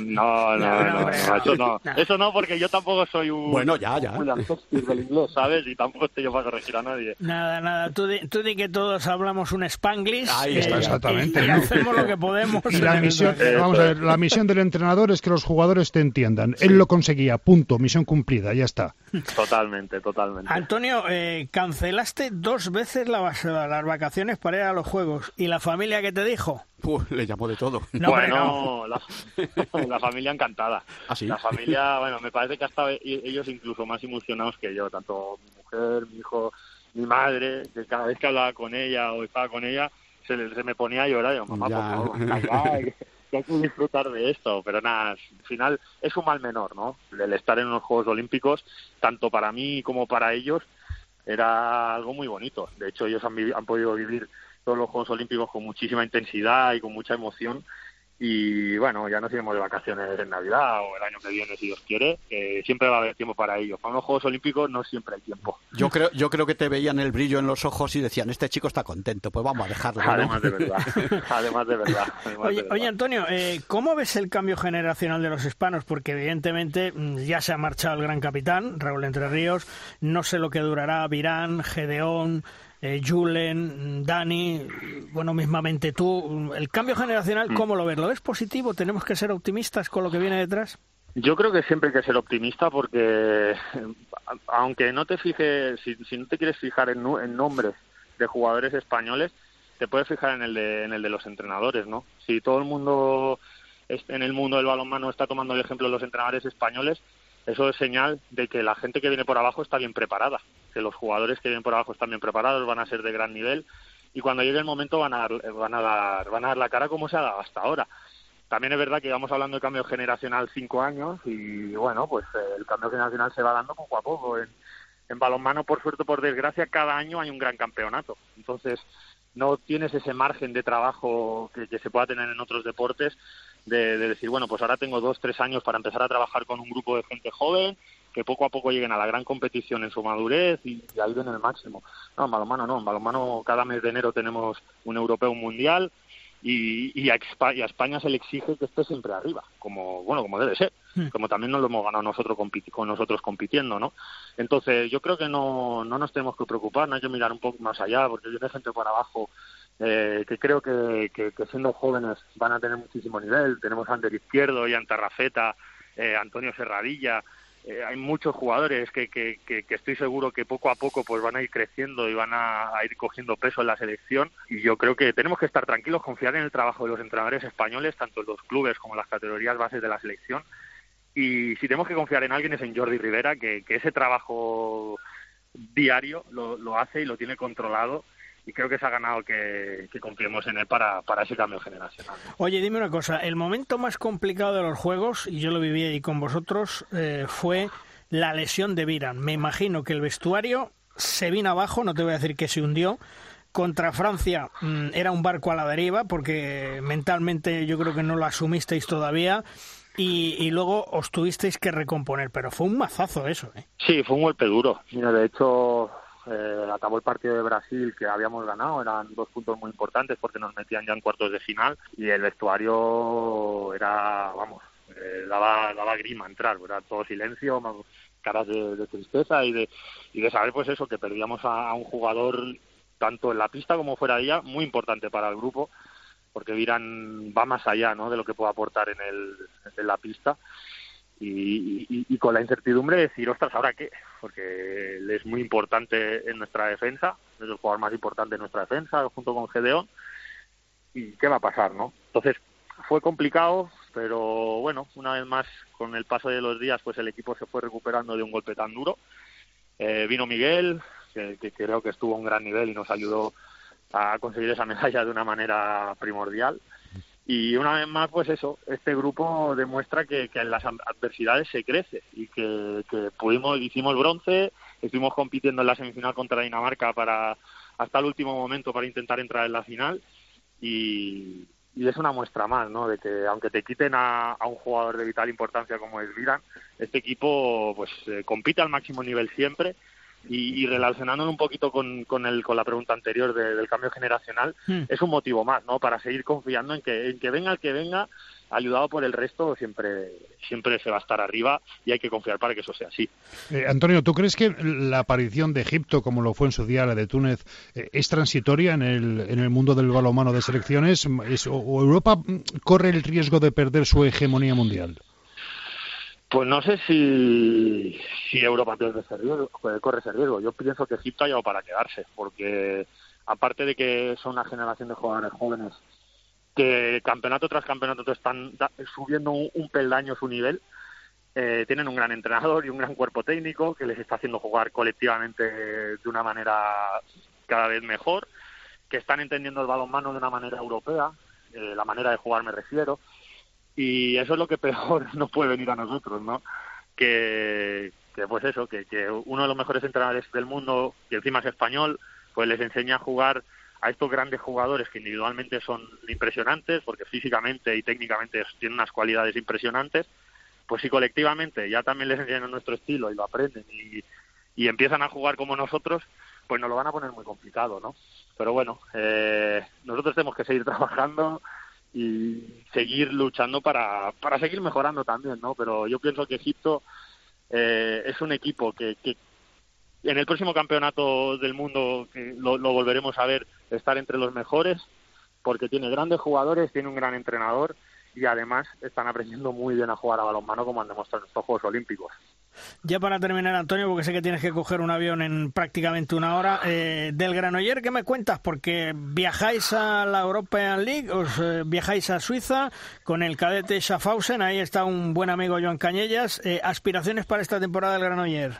No, no, no, eso no. Eso no, porque yo tampoco soy un... Bueno, ya, ya. del inglés, ¿sabes? Y tampoco estoy yo para corregir a nadie. Nada, nada. Tú di, tú di que todos hablamos un spanglish. Ahí está, exactamente. Y, hacemos lo que podemos. Y la misión, vamos a ver, la misión del entrenador es que los jugadores te entiendan. Él lo conseguía, punto, misión cumplida, ya está. Totalmente, totalmente. Antonio, eh, cancelaste dos veces las vacaciones para ir a los Juegos. ¿Y la familia qué te dijo? le llamó de todo. bueno, la, familia encantada. ¿Ah, la familia, bueno, me parece que hasta e-, ellos incluso más emocionados que yo, tanto mi mujer, mi hijo, mi madre, que cada vez que hablaba con ella o estaba con ella, se, me ponía a llorar. Yo, mamá, por favor, que hay que disfrutar de esto, pero nada, al final es un mal menor, ¿no? El estar en unos Juegos Olímpicos, tanto para mí como para ellos, era algo muy bonito. De hecho, ellos han, han podido vivir todos los Juegos Olímpicos con muchísima intensidad y con mucha emoción y bueno, ya nos iremos de vacaciones en Navidad o el año que viene, si Dios quiere. siempre va a haber tiempo para ello. Para los Juegos Olímpicos no siempre hay tiempo. Yo creo, yo creo que te veían el brillo en los ojos y decían, este chico está contento, pues vamos a dejarlo. Además de verdad. Además de verdad. oye, Antonio, eh, ¿cómo ves el cambio generacional de los hispanos? Porque evidentemente mm, ya se ha marchado el gran capitán, Raúl Entre Ríos. No sé lo que durará Virán, Gedeón eh, Julen, Dani, bueno, mismamente tú, el cambio generacional, mm. ¿cómo lo ves? ¿Lo ves positivo? ¿Tenemos que ser optimistas con lo que viene detrás? Yo creo que siempre hay que ser optimista porque, aunque no te fijes, si, no te quieres fijar en, en, nombres de jugadores españoles, te puedes fijar en el, de, en el de los entrenadores, ¿no? Si todo el mundo en el mundo del balonmano está tomando el ejemplo de los entrenadores españoles, eso es señal de que la gente que viene por abajo está bien preparada, que los jugadores que vienen por abajo están bien preparados, van a ser de gran nivel y cuando llegue el momento van a dar, van a dar, van a dar la cara como se ha dado hasta ahora. También es verdad que vamos hablando de cambio generacional cinco años y bueno, pues eh, el cambio generacional se va dando poco a poco. En, balonmano, por suerte, por desgracia, cada año hay un gran campeonato. Entonces, no tienes ese margen de trabajo que, que se pueda tener en otros deportes de, decir, bueno, pues ahora tengo dos, tres años para empezar a trabajar con un grupo de gente joven, que poco a poco lleguen a la gran competición en su madurez y, ahí ven el máximo. No, en balonmano no, en balonmano cada mes de enero tenemos un europeo, un mundial y, y, a, España se le exige que esté siempre arriba, como bueno como debe ser, hmm. como también nos lo hemos ganado nosotros con nosotros compitiendo, ¿no? Entonces yo creo que no, no nos tenemos que preocupar, no hay que mirar un poco más allá, porque viene gente por abajo eh, que creo que, que, siendo jóvenes van a tener muchísimo nivel. Tenemos a Ander Izquierdo, y Rafeta, eh, Antonio Serradilla. Eh, hay muchos jugadores que, que, que, estoy seguro que poco a poco pues van a ir creciendo y van a, ir cogiendo peso en la selección. Y yo creo que tenemos que estar tranquilos, confiar en el trabajo de los entrenadores españoles, tanto en los clubes como en las categorías bases de la selección. Y si tenemos que confiar en alguien es en Jordi Rivera, que, ese trabajo diario lo hace y lo tiene controlado y creo que se ha ganado que, que confiemos en él para, para ese cambio generacional. Oye, dime una cosa, el momento más complicado de los Juegos, y yo lo viví ahí con vosotros, eh, fue la lesión de Viran. Me imagino que el vestuario se vino abajo, no te voy a decir que se hundió, contra Francia mm, era un barco a la deriva porque mentalmente yo creo que no lo asumisteis todavía y, y, luego os tuvisteis que recomponer, pero fue un mazazo eso. ¿eh? Sí, fue un golpe duro. Mira, de hecho eh, acabó el partido de Brasil que habíamos ganado, eran dos puntos muy importantes porque nos metían ya en cuartos de final y el vestuario era, vamos, eh, daba, daba grima entrar, era todo silencio, caras de, tristeza y de, y de saber pues eso, que perdíamos a, un jugador tanto en la pista como fuera de ella, muy importante para el grupo, porque Viran va más allá ¿no? de lo que puede aportar en, el, en la pista. Y, con la incertidumbre de decir, ostras, ¿ahora qué? Porque él es muy importante en nuestra defensa, es el jugador más importante en nuestra defensa, junto con Gedeón. ¿Y qué va a pasar, no? Entonces, fue complicado, pero bueno, una vez más, con el paso de los días, pues el equipo se fue recuperando de un golpe tan duro. Eh, vino Miguel, que, creo que estuvo a un gran nivel y nos ayudó a conseguir esa medalla de una manera primordial. Y una vez más, pues eso, este grupo demuestra que, en las adversidades se crece y que, pudimos, hicimos bronce, estuvimos compitiendo en la semifinal contra Dinamarca para hasta el último momento para intentar entrar en la final y, es una muestra más, ¿no? De que aunque te quiten a, un jugador de vital importancia como es Viran, este equipo pues eh, compite al máximo nivel siempre y, y relacionándolo un poquito con, con, el, con la pregunta anterior del cambio generacional, hmm. es un motivo más, ¿no? Para seguir confiando en que, en que venga el que venga, ayudado por el resto, siempre, siempre se va a estar arriba y hay que confiar para que eso sea así. Eh, Antonio, ¿tú crees que la aparición de Egipto, como lo fue en su día la de Túnez, eh, es transitoria en el, en el mundo del balonmano de selecciones? o, Europa corre el riesgo de perder su hegemonía mundial? Pues no sé si, si Europa pierde ese riesgo, corre ese riesgo. Yo pienso que Egipto ha llegado para quedarse, porque aparte de que son una generación de jugadores jóvenes que campeonato tras campeonato están subiendo un, peldaño su nivel, eh, tienen un gran entrenador y un gran cuerpo técnico que les está haciendo jugar colectivamente de una manera cada vez mejor, que están entendiendo el balonmano de una manera europea, eh, la manera de jugar me refiero, y eso es lo que peor nos puede venir a nosotros, ¿no? Que, que pues eso, que, que uno de los mejores entrenadores del mundo, que encima es español, pues les enseña a jugar a estos grandes jugadores que individualmente son impresionantes, porque físicamente y técnicamente tienen unas cualidades impresionantes, pues si colectivamente ya también les enseñan nuestro estilo y lo aprenden y, y empiezan a jugar como nosotros, pues nos lo van a poner muy complicado, ¿no? Pero bueno, eh, nosotros tenemos que seguir trabajando, y seguir luchando para, para seguir mejorando también, ¿no? Pero yo pienso que Egipto eh, es un equipo que, en el próximo campeonato del mundo que lo, lo, volveremos a ver estar entre los mejores porque tiene grandes jugadores, tiene un gran entrenador y además están aprendiendo muy bien a jugar a balonmano como han demostrado en estos Juegos Olímpicos. Ya para terminar, Antonio, porque sé que tienes que coger un avión en prácticamente una hora, eh, del Granoller, ¿qué me cuentas? Porque viajáis a la European League, os eh, viajáis a Suiza con el cadete Schaffhausen, ahí está un buen amigo Joan Cañellas. Eh, ¿Aspiraciones para esta temporada del Granoller?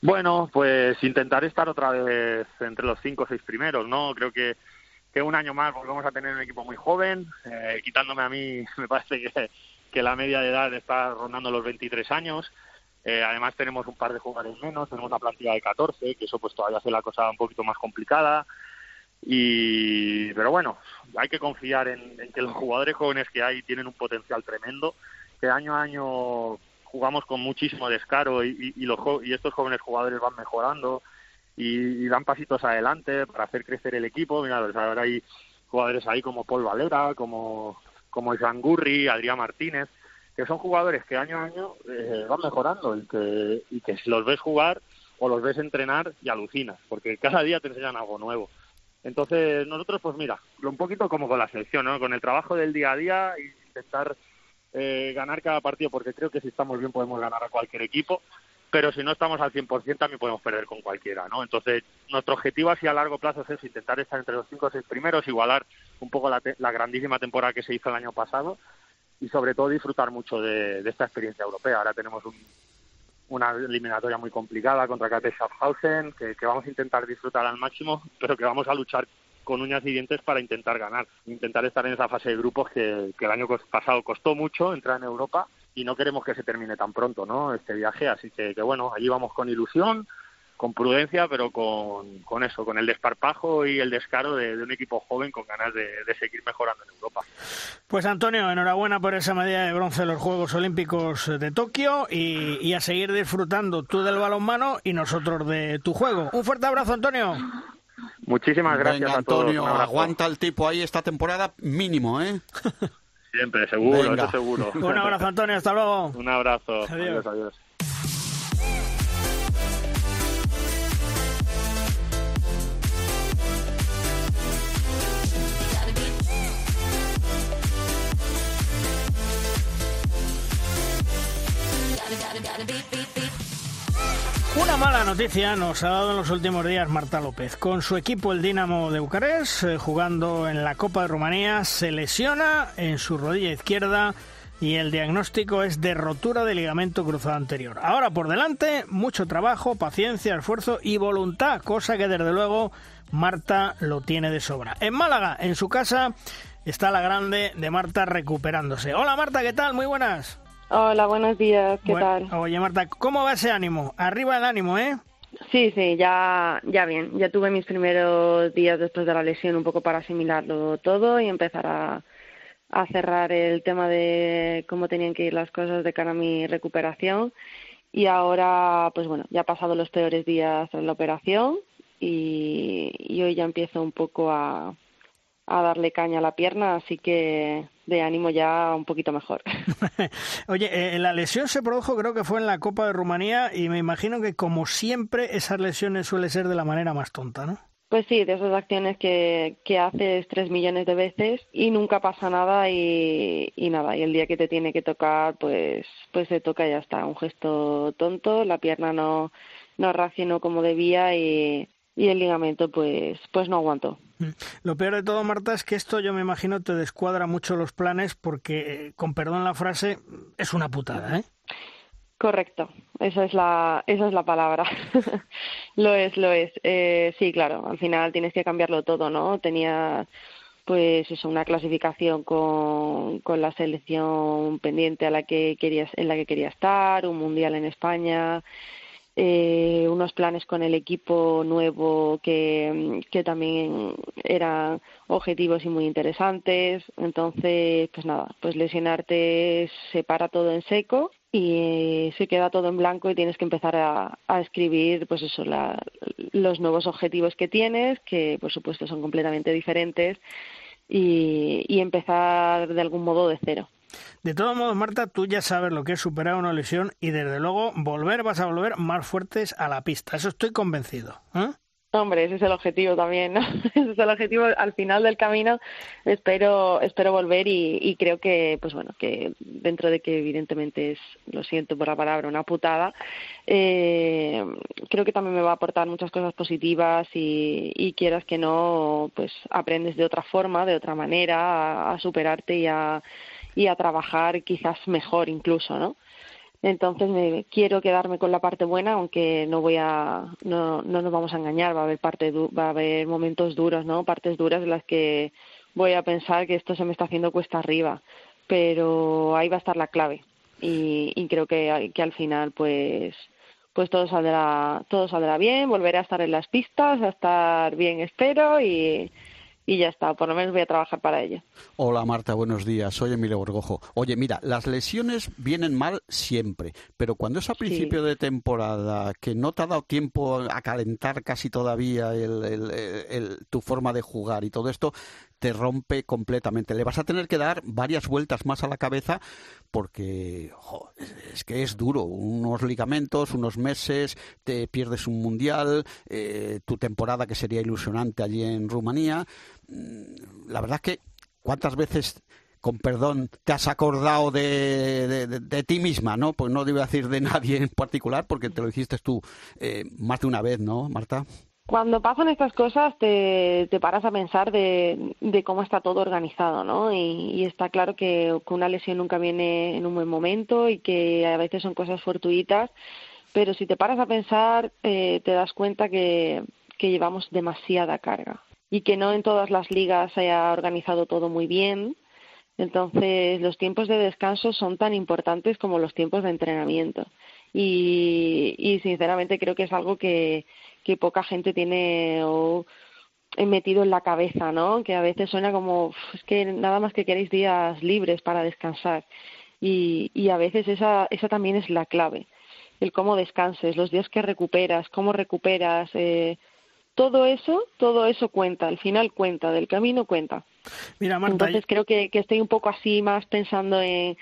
Bueno, pues intentar estar otra vez entre los cinco o seis primeros, ¿no? Creo que, que un año más volvemos a tener un equipo muy joven, quitándome a mí, me parece que que la media de edad está rondando los 23 años. Eh, además tenemos un par de jugadores menos, tenemos una plantilla de 14, que eso pues todavía hace la cosa un poquito más complicada. Y, pero bueno, hay que confiar en, que los jugadores jóvenes que hay tienen un potencial tremendo, que año a año jugamos con muchísimo descaro y, y, los, y estos jóvenes jugadores van mejorando y, dan pasitos adelante para hacer crecer el equipo. Mira, pues ahora hay jugadores ahí como Paul Valera, como como Jean Gurri, Adrián Martínez, que son jugadores que año a año eh, van mejorando y que, y que si los ves jugar o los ves entrenar y alucinas, porque cada día te enseñan algo nuevo. Entonces, nosotros, pues mira, un poquito como con la selección, ¿no? Con el trabajo del día a día e intentar eh, ganar cada partido, porque creo que si estamos bien podemos ganar a cualquier equipo, pero si no estamos al 100% también podemos perder con cualquiera, ¿no? Entonces, nuestro objetivo así a largo plazo es intentar estar entre los cinco o seis primeros, igualar un poco la, grandísima temporada que se hizo el año pasado y sobre todo disfrutar mucho de, esta experiencia europea. Ahora tenemos una eliminatoria muy complicada contra KT Schaffhausen, que, vamos a intentar disfrutar al máximo, pero que vamos a luchar con uñas y dientes para intentar ganar, intentar estar en esa fase de grupos que, el año pasado costó mucho entrar en Europa y no queremos que se termine tan pronto, ¿no? Este viaje, así que, que bueno, allí vamos con ilusión, con prudencia, pero con, con eso, con el desparpajo y el descaro de, un equipo joven con ganas de, seguir mejorando en Europa. Pues Antonio, enhorabuena por esa medalla de bronce en los Juegos Olímpicos de Tokio y, a seguir disfrutando tú del balonmano y nosotros de tu juego. Un fuerte abrazo, Antonio. Muchísimas gracias a todos. Antonio, aguanta el tipo ahí esta temporada mínimo, ¿eh? Siempre, seguro, eso seguro. Un abrazo, Antonio, hasta luego. Un abrazo. adiós. adiós. Una mala noticia nos ha dado en los últimos días Marta López. Con su equipo, el Dinamo de Bucarest, eh, jugando en la Copa de Rumanía, se lesiona en su rodilla izquierda y el diagnóstico es de rotura de ligamento cruzado anterior. Ahora por delante, mucho trabajo, paciencia, esfuerzo y voluntad, cosa que desde luego Marta lo tiene de sobra. En Málaga, en su casa, está la grande de Marta recuperándose. Hola Marta, ¿qué tal? Muy buenas. Hola, buenos días, ¿qué tal? Oye, Marta, ¿cómo va ese ánimo? Arriba el ánimo, ¿eh? Sí, sí, ya, ya bien. Ya tuve mis primeros días después de la lesión un poco para asimilarlo todo y empezar a, a cerrar el tema de cómo tenían que ir las cosas de cara a mi recuperación. Y ahora, pues bueno, ya he pasado los peores días en la operación y, y hoy ya empiezo un poco a, a darle caña a la pierna, así que de ánimo ya un poquito mejor. Oye, eh, la lesión se produjo creo que fue en la Copa de Rumanía y me imagino que como siempre esas lesiones suele ser de la manera más tonta, ¿no? Pues sí, de esas acciones que, que haces tres millones de veces y nunca pasa nada y, y nada, y el día que te tiene que tocar, pues, pues se toca y ya está. Un gesto tonto, la pierna no, no reaccionó como debía y, y el ligamento pues, pues no aguantó. Mm. Lo peor de todo, Marta, es que esto yo me imagino te descuadra mucho los planes porque, eh, con perdón la frase, es una putada, ¿eh? Correcto, esa es la, esa es la palabra. lo es, lo es. Eh, sí, claro, al final tienes que cambiarlo todo, ¿no? Tenía pues eso, una clasificación con, con la selección pendiente a la que querías, en la que quería estar, un mundial en España, eh, unos planes con el equipo nuevo que, que también eran objetivos y muy interesantes. Entonces, pues nada, pues lesionarte se para todo en seco y se queda todo en blanco y tienes que empezar a, escribir pues eso la, los nuevos objetivos que tienes que por supuesto son completamente diferentes y empezar de algún modo de cero de todos modos, Marta, tú ya sabes lo que es superar una lesión y desde luego volver, vas a volver más fuertes a la pista. Eso estoy convencido. ¿eh? Hombre, ese es el objetivo también, ¿no? Ese es el objetivo al final del camino. Espero, espero volver y, creo que, pues bueno, que dentro de que evidentemente es, lo siento por la palabra, una putada, eh, creo que también me va a aportar muchas cosas positivas y, y quieras que no, pues aprendes de otra forma, de otra manera, a superarte y a y a trabajar quizás mejor incluso, ¿no? Entonces me quiero quedarme con la parte buena, aunque no voy a no, no nos vamos a engañar, va a haber parte va a haber momentos duros, ¿no? Partes duras en las que voy a pensar que esto se me está haciendo cuesta arriba, pero ahí va a estar la clave y, y creo que, que al final pues pues todo saldrá todo saldrá bien, volveré a estar en las pistas, a estar bien espero y y ya está, por lo menos voy a trabajar para ello. Hola Marta, buenos días, soy Emilio Borgojo. Oye, mira, las lesiones vienen mal siempre, pero cuando es a principio de temporada, que no te ha dado tiempo a calentar casi todavía tu forma de jugar y todo esto, te rompe completamente. Le vas a tener que dar varias vueltas más a la cabeza porque es que es duro. Unos ligamentos, unos meses, te pierdes un mundial, eh, tu temporada que sería ilusionante allí en Rumanía. Mm, la verdad es que cuántas veces con perdón, te has acordado de, de, ti misma, ¿no? Pues no debo decir de nadie en particular, porque te lo dijiste tú eh, más de una vez, ¿no, Marta? Cuando pasan estas cosas te, paras a pensar de, cómo está todo organizado, ¿no? Y, está claro que, una lesión nunca viene en un buen momento y que a veces son cosas fortuitas, pero si te paras a pensar eh, te das cuenta que, llevamos demasiada carga y que no en todas las ligas se ha organizado todo muy bien. Entonces los tiempos de descanso son tan importantes como los tiempos de entrenamiento y, y sinceramente creo que es algo que, que poca gente tiene o metido en la cabeza, ¿no? Que a veces suena como, es que nada más que queréis días libres para descansar. Y, y a veces esa, esa también es la clave, el cómo descanses, los días que recuperas, cómo recuperas, eh, todo eso, todo eso cuenta, al final cuenta, del camino cuenta. Mira, Marta, Entonces creo que, que estoy un poco así más pensando en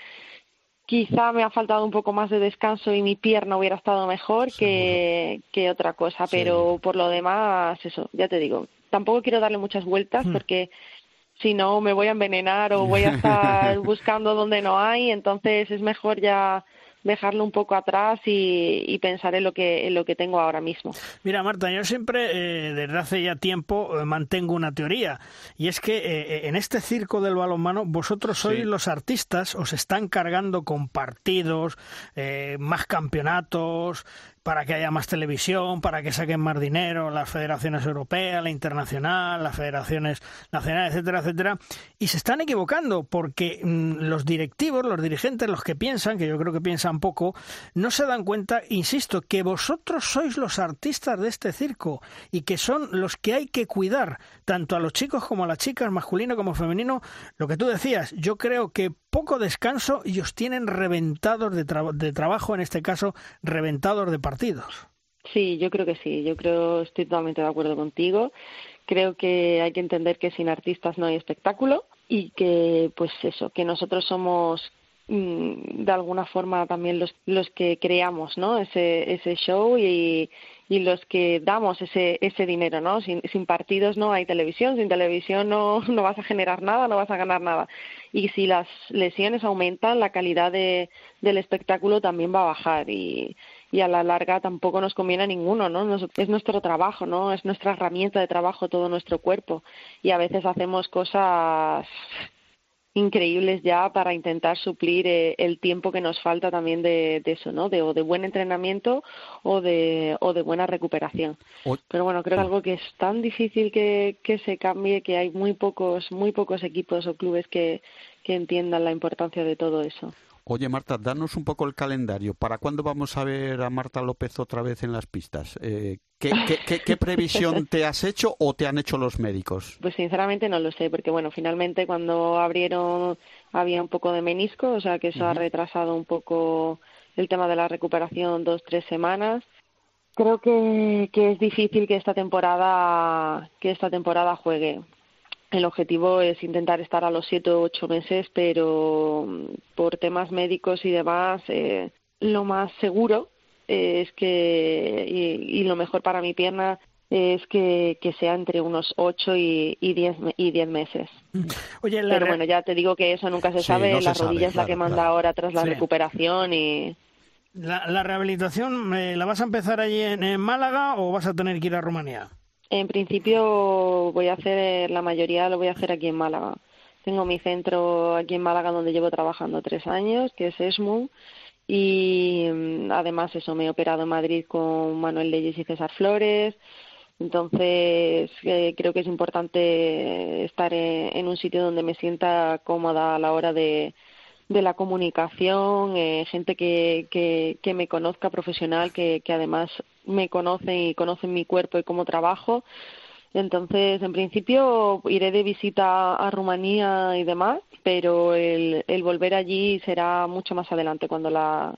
quizá me ha faltado un poco más de descanso y mi pierna hubiera estado mejor que, que, otra cosa, pero por lo demás, eso, ya te digo, tampoco quiero darle muchas vueltas Hmm. porque si no me voy a envenenar o voy a estar buscando donde no hay, entonces es mejor ya dejarlo un poco atrás y, y pensar en lo que en lo que tengo ahora mismo. Mira, Marta, yo siempre, eh, desde hace ya tiempo, eh, mantengo una teoría. Y es que eh, en este circo del balonmano, vosotros sois Sí. los artistas, os están cargando con partidos, eh, más campeonatos, para que haya más televisión, para que saquen más dinero, las federaciones europeas, la internacional, las federaciones nacionales, etcétera, etcétera. Y se están equivocando porque mm, los directivos, los dirigentes, los que piensan, que yo creo que piensan poco, no se dan cuenta, insisto, que vosotros sois los artistas de este circo y que son los que hay que cuidar, tanto a los chicos como a las chicas, masculino como femenino. Lo que tú decías, yo creo que poco descanso y os tienen reventados de, tra- de trabajo, en este caso, reventados de partidos. Sí, yo creo que sí. Yo creo, estoy totalmente de acuerdo contigo. Creo que hay que entender que sin artistas no hay espectáculo y que, pues eso, que nosotros somos de alguna forma también los, los que creamos, ¿no? Ese, ese show y, y los que damos ese, ese dinero, ¿no? Sin, sin partidos no hay televisión, sin televisión no, no vas a generar nada, no vas a ganar nada. Y si las lesiones aumentan, la calidad de, del espectáculo también va a bajar y, y a la larga tampoco nos conviene a ninguno, ¿no? Nos- es nuestro trabajo, ¿no? Es nuestra herramienta de trabajo todo nuestro cuerpo y a veces hacemos cosas increíbles ya para intentar suplir eh, el tiempo que nos falta también de, de eso, ¿no? De, o de buen entrenamiento o de, o de buena recuperación. Pero bueno, creo que algo que es tan difícil que, que se cambie que hay muy pocos, muy pocos equipos o clubes que, que entiendan la importancia de todo eso. Oye, Marta, danos un poco el calendario. ¿Para cuándo vamos a ver a Marta López otra vez en las pistas? Eh, ¿qué, qué, qué, qué previsión te has hecho o te han hecho los médicos? Pues sinceramente no lo sé, porque bueno, finalmente cuando abrieron había un poco de menisco, o sea que eso ha retrasado un poco el tema de la recuperación dos, tres semanas. Creo que, que es difícil que esta temporada que esta temporada juegue. El objetivo es intentar estar a los siete o ocho meses, pero mm, por temas médicos y demás, eh, lo más seguro eh, es que, y, y lo mejor para mi pierna es que, que sea entre unos ocho y, y, diez, me- y diez meses. Oye, la Pero bueno, ya te digo que eso nunca se Sí, sabe, no se la sabe, rodilla es la que manda claro. ahora tras la Sí. recuperación y la, la rehabilitación, eh, ¿la vas a empezar allí en, en Málaga o vas a tener que ir a Rumanía? En principio voy a hacer, la mayoría lo voy a hacer aquí en Málaga. Tengo mi centro aquí en Málaga donde llevo trabajando tres años, que es ESMU, y mm, además eso, me he operado en Madrid con Manuel Leyes y César Flores. Entonces, eh, creo que es importante estar en, en un sitio donde me sienta cómoda a la hora de, de la comunicación, eh, gente que, que, que me conozca profesional, que, que además me conocen y conocen mi cuerpo y cómo trabajo. Entonces, en principio iré de visita a Rumanía y demás, pero el, el volver allí será mucho más adelante, cuando la,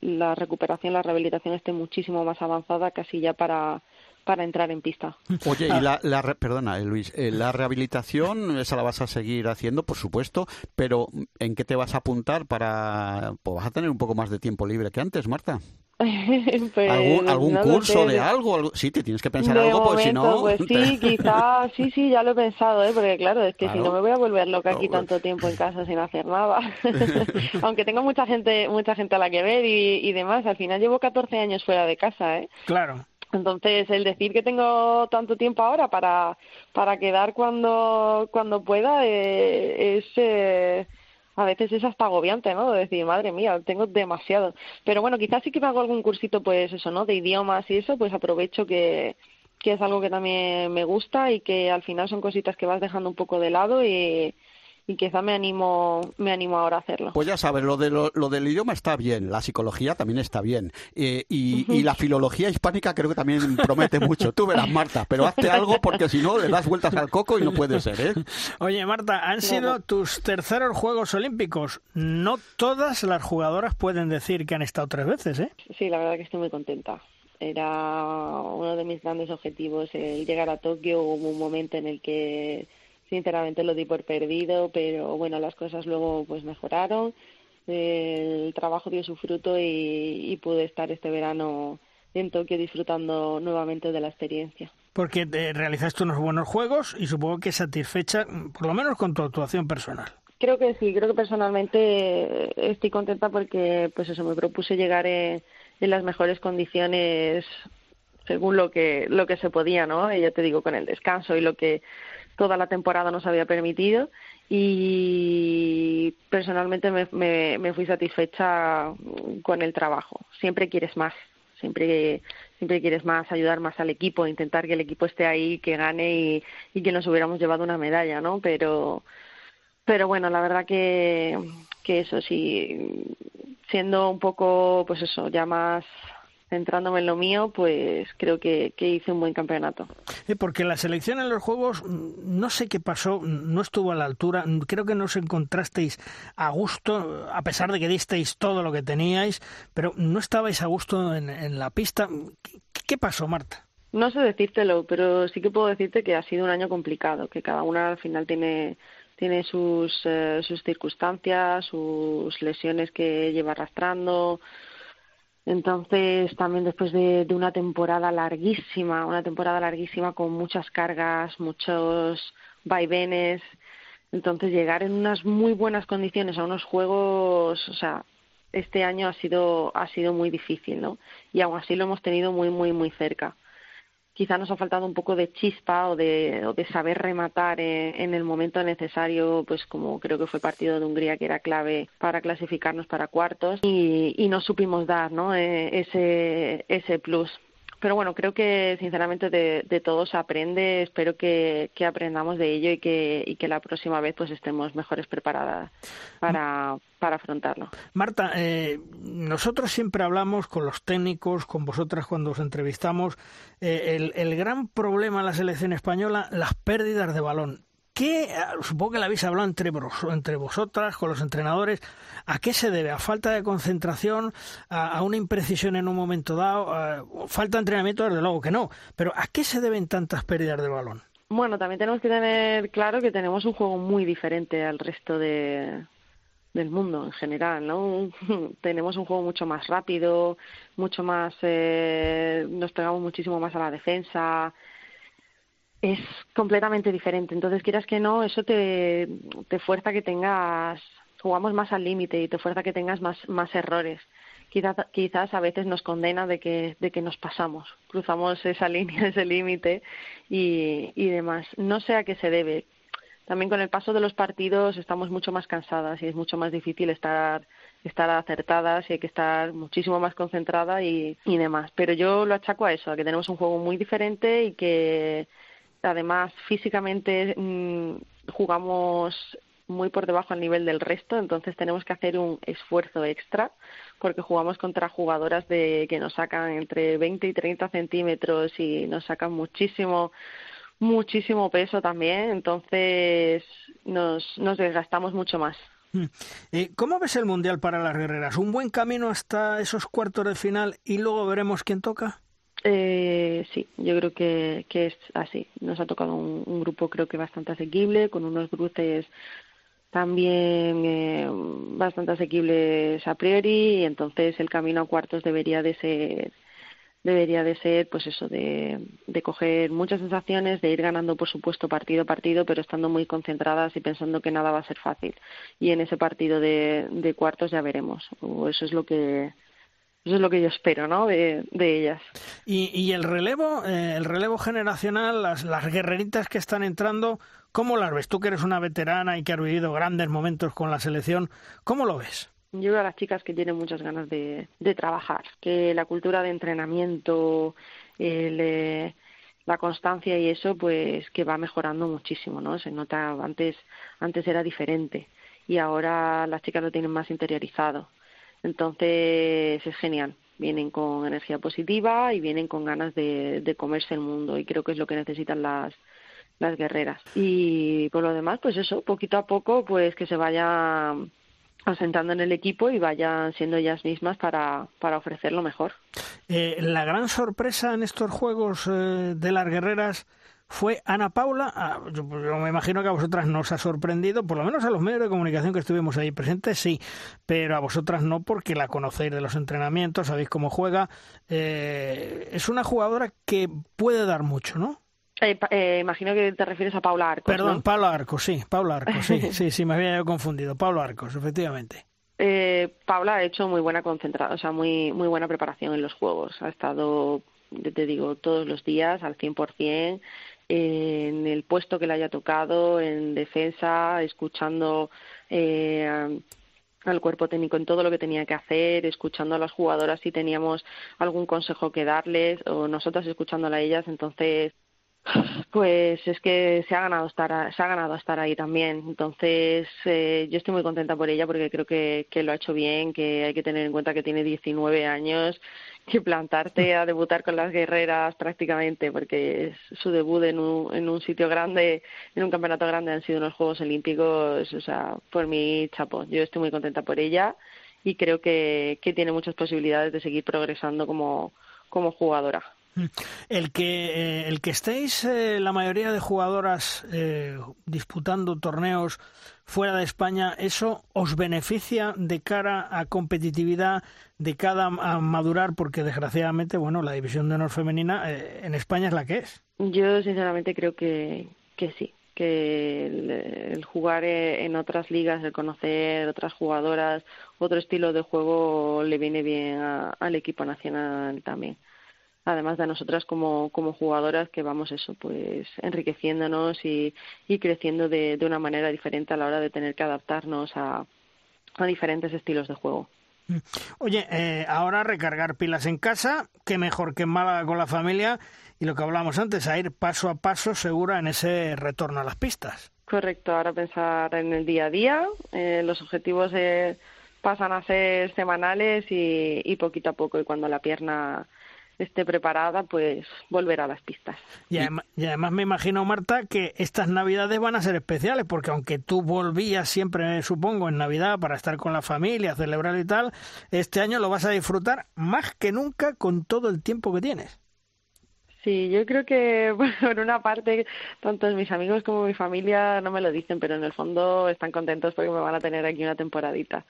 la recuperación, la rehabilitación esté muchísimo más avanzada, casi ya para, para entrar en pista. Oye, y la, la re- perdona, eh, Luis, eh, la rehabilitación, esa la vas a seguir haciendo, por supuesto, pero ¿en qué te vas a apuntar para, pues vas a tener un poco más de tiempo libre que antes, Marta? Pues, ¿Algún, algún no lo curso sé. de algo? algo? Sí, te tienes que pensar de algo, porque si no... pues sí, quizás, sí, sí, ya lo he pensado, ¿eh? porque claro, es que Claro. si no me voy a volver loca aquí No, tanto tiempo en casa sin hacer nada. Aunque tengo mucha gente, mucha gente a la que ver y, y demás, al final llevo 14 años fuera de casa, ¿eh? Claro. Entonces, el decir que tengo tanto tiempo ahora para, para quedar cuando, cuando pueda eh, es... Eh, a veces es hasta agobiante, ¿no? De decir, madre mía, tengo demasiado. Pero bueno, quizás sí que me hago algún cursito, pues eso, ¿no? De idiomas y eso, pues aprovecho que, que es algo que también me gusta y que al final son cositas que vas dejando un poco de lado y, y quizá me animo me animo ahora a hacerlo. Pues ya sabes, lo, de lo, del idioma está bien, la psicología también está bien eh, y, la filología hispánica creo que también promete mucho. Tú verás, Marta, pero hazte algo porque si no le das vueltas al coco y no puede ser, ¿eh? Oye, Marta, han sido tus terceros Juegos Olímpicos. No todas las jugadoras pueden decir que han estado tres veces, ¿eh? Sí, la verdad que estoy muy contenta. Era uno de mis grandes objetivos el llegar a Tokio. Hubo un momento en el que sinceramente lo di por perdido, pero bueno, las cosas luego pues mejoraron, el trabajo dio su fruto y, pude estar este verano en Tokio disfrutando nuevamente de la experiencia. Porque te realizaste unos buenos juegos y supongo que satisfecha, por lo menos con tu actuación personal. Creo que sí, creo que personalmente estoy contenta porque pues eso me propuse llegar en, en las mejores condiciones según lo que lo que se podía, ¿no? Y ya te digo con el descanso y lo que toda la temporada nos había permitido y personalmente me, me, fui satisfecha con el trabajo. Siempre quieres más, siempre siempre quieres más, ayudar más al equipo, intentar que el equipo esté ahí, que gane y, y que nos hubiéramos llevado una medalla, ¿no? Pero pero bueno, la verdad que que eso sí, siendo un poco, pues eso, ya más centrándome en lo mío, pues creo que, hice un buen campeonato. porque la selección en los Juegos, mm, no sé qué pasó, no estuvo a la altura, creo que no os encontrasteis a gusto, a pesar de que disteis todo lo que teníais, pero no estabais a gusto en, la pista. ¿Qué, pasó, Marta? No sé decírtelo, pero sí que puedo decirte que ha sido un año complicado, que cada una al final tiene tiene sus, eh, sus circunstancias, sus lesiones que lleva arrastrando, entonces, también después de, una temporada larguísima, una temporada larguísima con muchas cargas, muchos vaivenes, entonces llegar en unas muy buenas condiciones a unos juegos, o sea, este año ha sido ha sido muy difícil, ¿no? Y aún así lo hemos tenido muy muy muy cerca quizá nos ha faltado un poco de chispa o de, o de saber rematar en, el momento necesario, pues como creo que fue partido de Hungría que era clave para clasificarnos para cuartos y, y no supimos dar ¿no? Eh, ese, ese plus pero bueno, creo que sinceramente de, de todo se aprende. Espero que, que, aprendamos de ello y que, y que la próxima vez pues estemos mejores preparadas para, para afrontarlo. Marta, eh, nosotros siempre hablamos con los técnicos, con vosotras cuando os entrevistamos, eh, el, el gran problema en la selección española, las pérdidas de balón. ¿Qué, supongo que la habéis hablado entre, entre vosotras, con los entrenadores, ¿a qué se debe? ¿A falta de concentración? ¿A, una imprecisión en un momento dado? ¿Falta de entrenamiento? Desde luego que no. Pero ¿a qué se deben tantas pérdidas de balón? Bueno, también tenemos que tener claro que tenemos un juego muy diferente al resto de, del mundo en general, ¿no? tenemos un juego mucho más rápido, mucho más, eh, nos pegamos muchísimo más a la defensa, es completamente diferente. Entonces, quieras que no, eso te, te fuerza que tengas, jugamos más al límite y te fuerza que tengas más, más errores. Quizás, quizás a veces nos condena de que, de que nos pasamos, cruzamos esa línea, ese límite y, y demás. No sé a qué se debe. También con el paso de los partidos estamos mucho más cansadas y es mucho más difícil estar estar acertadas y hay que estar muchísimo más concentrada y, y demás. Pero yo lo achaco a eso, a que tenemos un juego muy diferente y que Además, físicamente mm, jugamos muy por debajo al nivel del resto, entonces tenemos que hacer un esfuerzo extra porque jugamos contra jugadoras de que nos sacan entre 20 y 30 centímetros y nos sacan muchísimo muchísimo peso también, entonces nos, nos desgastamos mucho más. Mm. ¿Cómo ves el Mundial para las guerreras? ¿Un buen camino hasta esos cuartos de final y luego veremos quién toca? Eh, sí, yo creo que, que es así. Nos ha tocado un, grupo creo que bastante asequible, con unos cruces también eh, bastante asequibles a priori, y entonces el camino a cuartos debería de ser debería de ser pues eso de, de coger muchas sensaciones de ir ganando por supuesto partido a partido pero estando muy concentradas y pensando que nada va a ser fácil y en ese partido de, de cuartos ya veremos o eso es lo que eso es lo que yo espero, ¿no? De, ellas. Y, y el relevo, eh, el relevo generacional, las, las guerreritas que están entrando, ¿cómo las ves? Tú que eres una veterana y que has vivido grandes momentos con la selección, ¿cómo lo ves? Yo veo a las chicas que tienen muchas ganas de, de trabajar, que la cultura de entrenamiento, el, eh, la constancia y eso, pues que va mejorando muchísimo, ¿no? Se nota, antes, antes era diferente y ahora las chicas lo tienen más interiorizado. Entonces es genial. Vienen con energía positiva y vienen con ganas de, de comerse el mundo y creo que es lo que necesitan las, las guerreras. Y por lo demás, pues eso, poquito a poco, pues que se vaya asentando en el equipo y vayan siendo ellas mismas para, para ofrecer lo mejor. Eh, la gran sorpresa en estos juegos eh, de las guerreras fue Ana Paula. Yo, me imagino que a vosotras nos ha sorprendido, por lo menos a los medios de comunicación que estuvimos ahí presentes, sí, pero a vosotras no, porque la conocéis de los entrenamientos, sabéis cómo juega. Eh, es una jugadora que puede dar mucho, ¿no? Eh, eh, imagino que te refieres a Paula Arcos. Perdón, Paula Arcos, sí, Paula Arcos, sí, sí, sí, me había confundido. Paula Arcos, efectivamente. Eh, Paula ha hecho muy buena concentración, o sea, muy, muy buena preparación en los juegos. Ha estado, te digo, todos los días al 100%, en el puesto que le haya tocado, en defensa, escuchando eh, al cuerpo técnico en todo lo que tenía que hacer, escuchando a las jugadoras si teníamos algún consejo que darles o nosotras escuchándola a ellas. Entonces, pues es que se ha ganado estar se ha ganado estar ahí también. Entonces eh, yo estoy muy contenta por ella porque creo que, que lo ha hecho bien que hay que tener en cuenta que tiene 19 años que plantarte a debutar con las guerreras prácticamente porque es su debut en un, en un sitio grande en un campeonato grande han sido unos Juegos Olímpicos o sea por mi chapo. Yo estoy muy contenta por ella y creo que, que tiene muchas posibilidades de seguir progresando como como jugadora el que, eh, el que estéis eh, la mayoría de jugadoras eh, disputando torneos fuera de España, ¿eso os beneficia de cara a competitividad, de cara a madurar? Porque desgraciadamente, bueno, la división de honor femenina en España es la que es. Yo sinceramente creo que, que sí que el, jugar en otras ligas, el conocer otras jugadoras, otro estilo de juego le viene bien al equipo nacional también además de nosotras como, como jugadoras que vamos eso, pues enriqueciéndonos y, y creciendo de, de, una manera diferente a la hora de tener que adaptarnos a, a diferentes estilos de juego. Mm. Oye, eh, ahora recargar pilas en casa, qué mejor que en Málaga con la familia y lo que hablamos antes, a ir paso a paso segura en ese retorno a las pistas. Correcto, ahora pensar en el día a día, eh, los objetivos eh, pasan a ser semanales y, y poquito a poco y cuando la pierna esté preparada, pues volver a las pistas. Y además, me imagino, Marta, que estas Navidades van a ser especiales, porque aunque tú volvías siempre, supongo, en Navidad para estar con la familia, celebrar y tal, este año lo vas a disfrutar más que nunca con todo el tiempo que tienes. Sí, yo creo que por una parte, tanto mis amigos como mi familia no me lo dicen, pero en el fondo están contentos porque me van a tener aquí una temporadita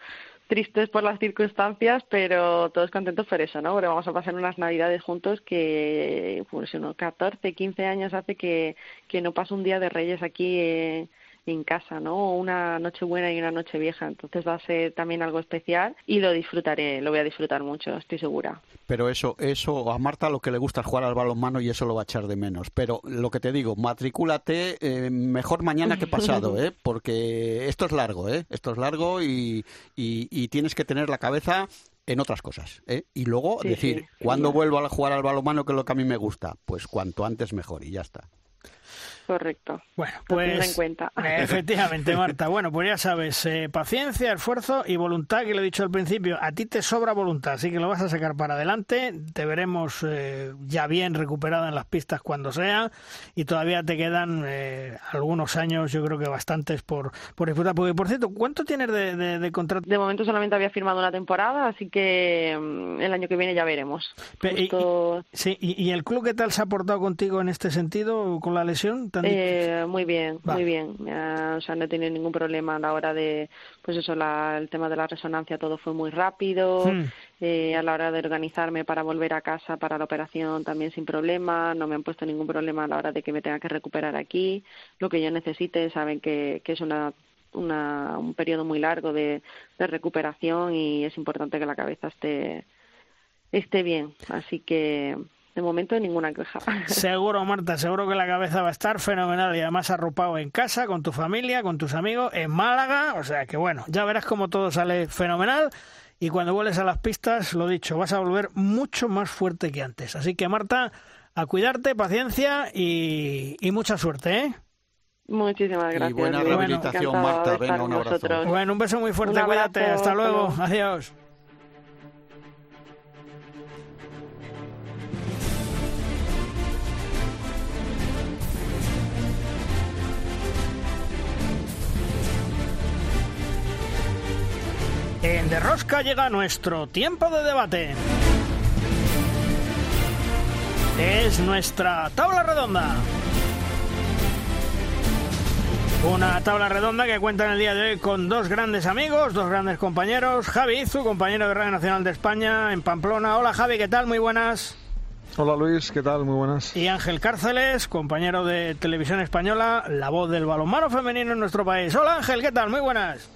tristes por las circunstancias, pero todos contentos por eso, ¿no? Porque vamos a pasar unas navidades juntos que, pues, unos 14, 15 años hace que, que no paso un día de Reyes aquí eh, en casa, ¿no? Una noche buena y una noche vieja. Entonces va a ser también algo especial y lo disfrutaré, lo voy a disfrutar mucho, estoy segura. Pero eso, eso a Marta lo que le gusta es jugar al balonmano y eso lo va a echar de menos. Pero lo que te digo, matricúlate eh, mejor mañana que pasado, ¿eh? Porque esto es largo, ¿eh? Esto es largo y, y, tienes que tener la cabeza en otras cosas. ¿eh? Y luego decir, ¿cuándo vuelvo a jugar al balonmano que es lo que a mí me gusta? Pues cuanto antes mejor y ya está. Correcto. Bueno, pues. en cuenta. Efectivamente, Marta. Bueno, pues ya sabes, eh, paciencia, esfuerzo y voluntad, que lo he dicho al principio. A ti te sobra voluntad, así que lo vas a sacar para adelante. Te veremos eh, ya bien recuperada en las pistas cuando sea. Y todavía te quedan eh, algunos años, yo creo que bastantes por, por disfrutar. Porque, por cierto, ¿cuánto tienes de, de, contrato? De momento solamente había firmado una temporada, así que mm, el año que viene ya veremos. sí, y, ¿y el club qué tal se ha portado contigo en este sentido, con la lesión? Eh, muy bien, muy bien. o sea, no he tenido ningún problema a la hora de, pues eso, la, el tema de la resonancia, todo fue muy rápido. Hmm. Eh, a la hora de organizarme para volver a casa para la operación también sin problema. No me han puesto ningún problema a la hora de que me tenga que recuperar aquí. Lo que yo necesite, saben que, que es una una, un periodo muy largo de, de recuperación y es importante que la cabeza esté esté bien. Así que de momento ninguna queja. Seguro, Marta, seguro que la cabeza va a estar fenomenal y además arropado en casa, con tu familia, con tus amigos, en Málaga. O sea que bueno, ya verás cómo todo sale fenomenal. Y cuando vuelves a las pistas, lo dicho, vas a volver mucho más fuerte que antes. Así que Marta, a cuidarte, paciencia y, mucha suerte, ¿eh? Muchísimas gracias. Y buena rehabilitación, Marta. Venga, un abrazo. Bueno, un beso muy fuerte, cuídate. Hasta luego. Adiós. En Derrosca llega nuestro tiempo de debate. Es nuestra tabla redonda. Una tabla redonda que cuenta en el día de hoy con dos grandes amigos, dos grandes compañeros. Javi Izu, compañero de Radio Nacional de España en Pamplona. Hola Javi, ¿qué tal? Muy buenas. Hola Luis, ¿qué tal? Muy buenas. Y Ángel Cárceles, compañero de Televisión Española, la voz del balonmano femenino en nuestro país. Hola Ángel, ¿qué tal? Muy buenas.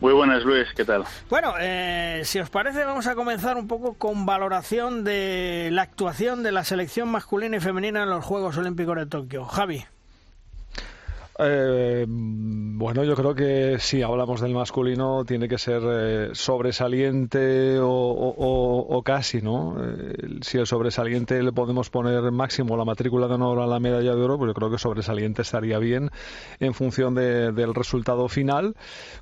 Muy buenas, Luis, ¿qué tal? Bueno, eh, si os parece, vamos a comenzar un poco con valoración de la actuación de la selección masculina y femenina en los Juegos Olímpicos de Tokio. Javi. Eh, bueno, yo creo que si hablamos del masculino tiene que ser eh, sobresaliente o, casi, ¿no? Eh, si el sobresaliente le podemos poner máximo la matrícula de honor a la medalla de oro, pues yo creo que sobresaliente estaría bien en función del resultado final,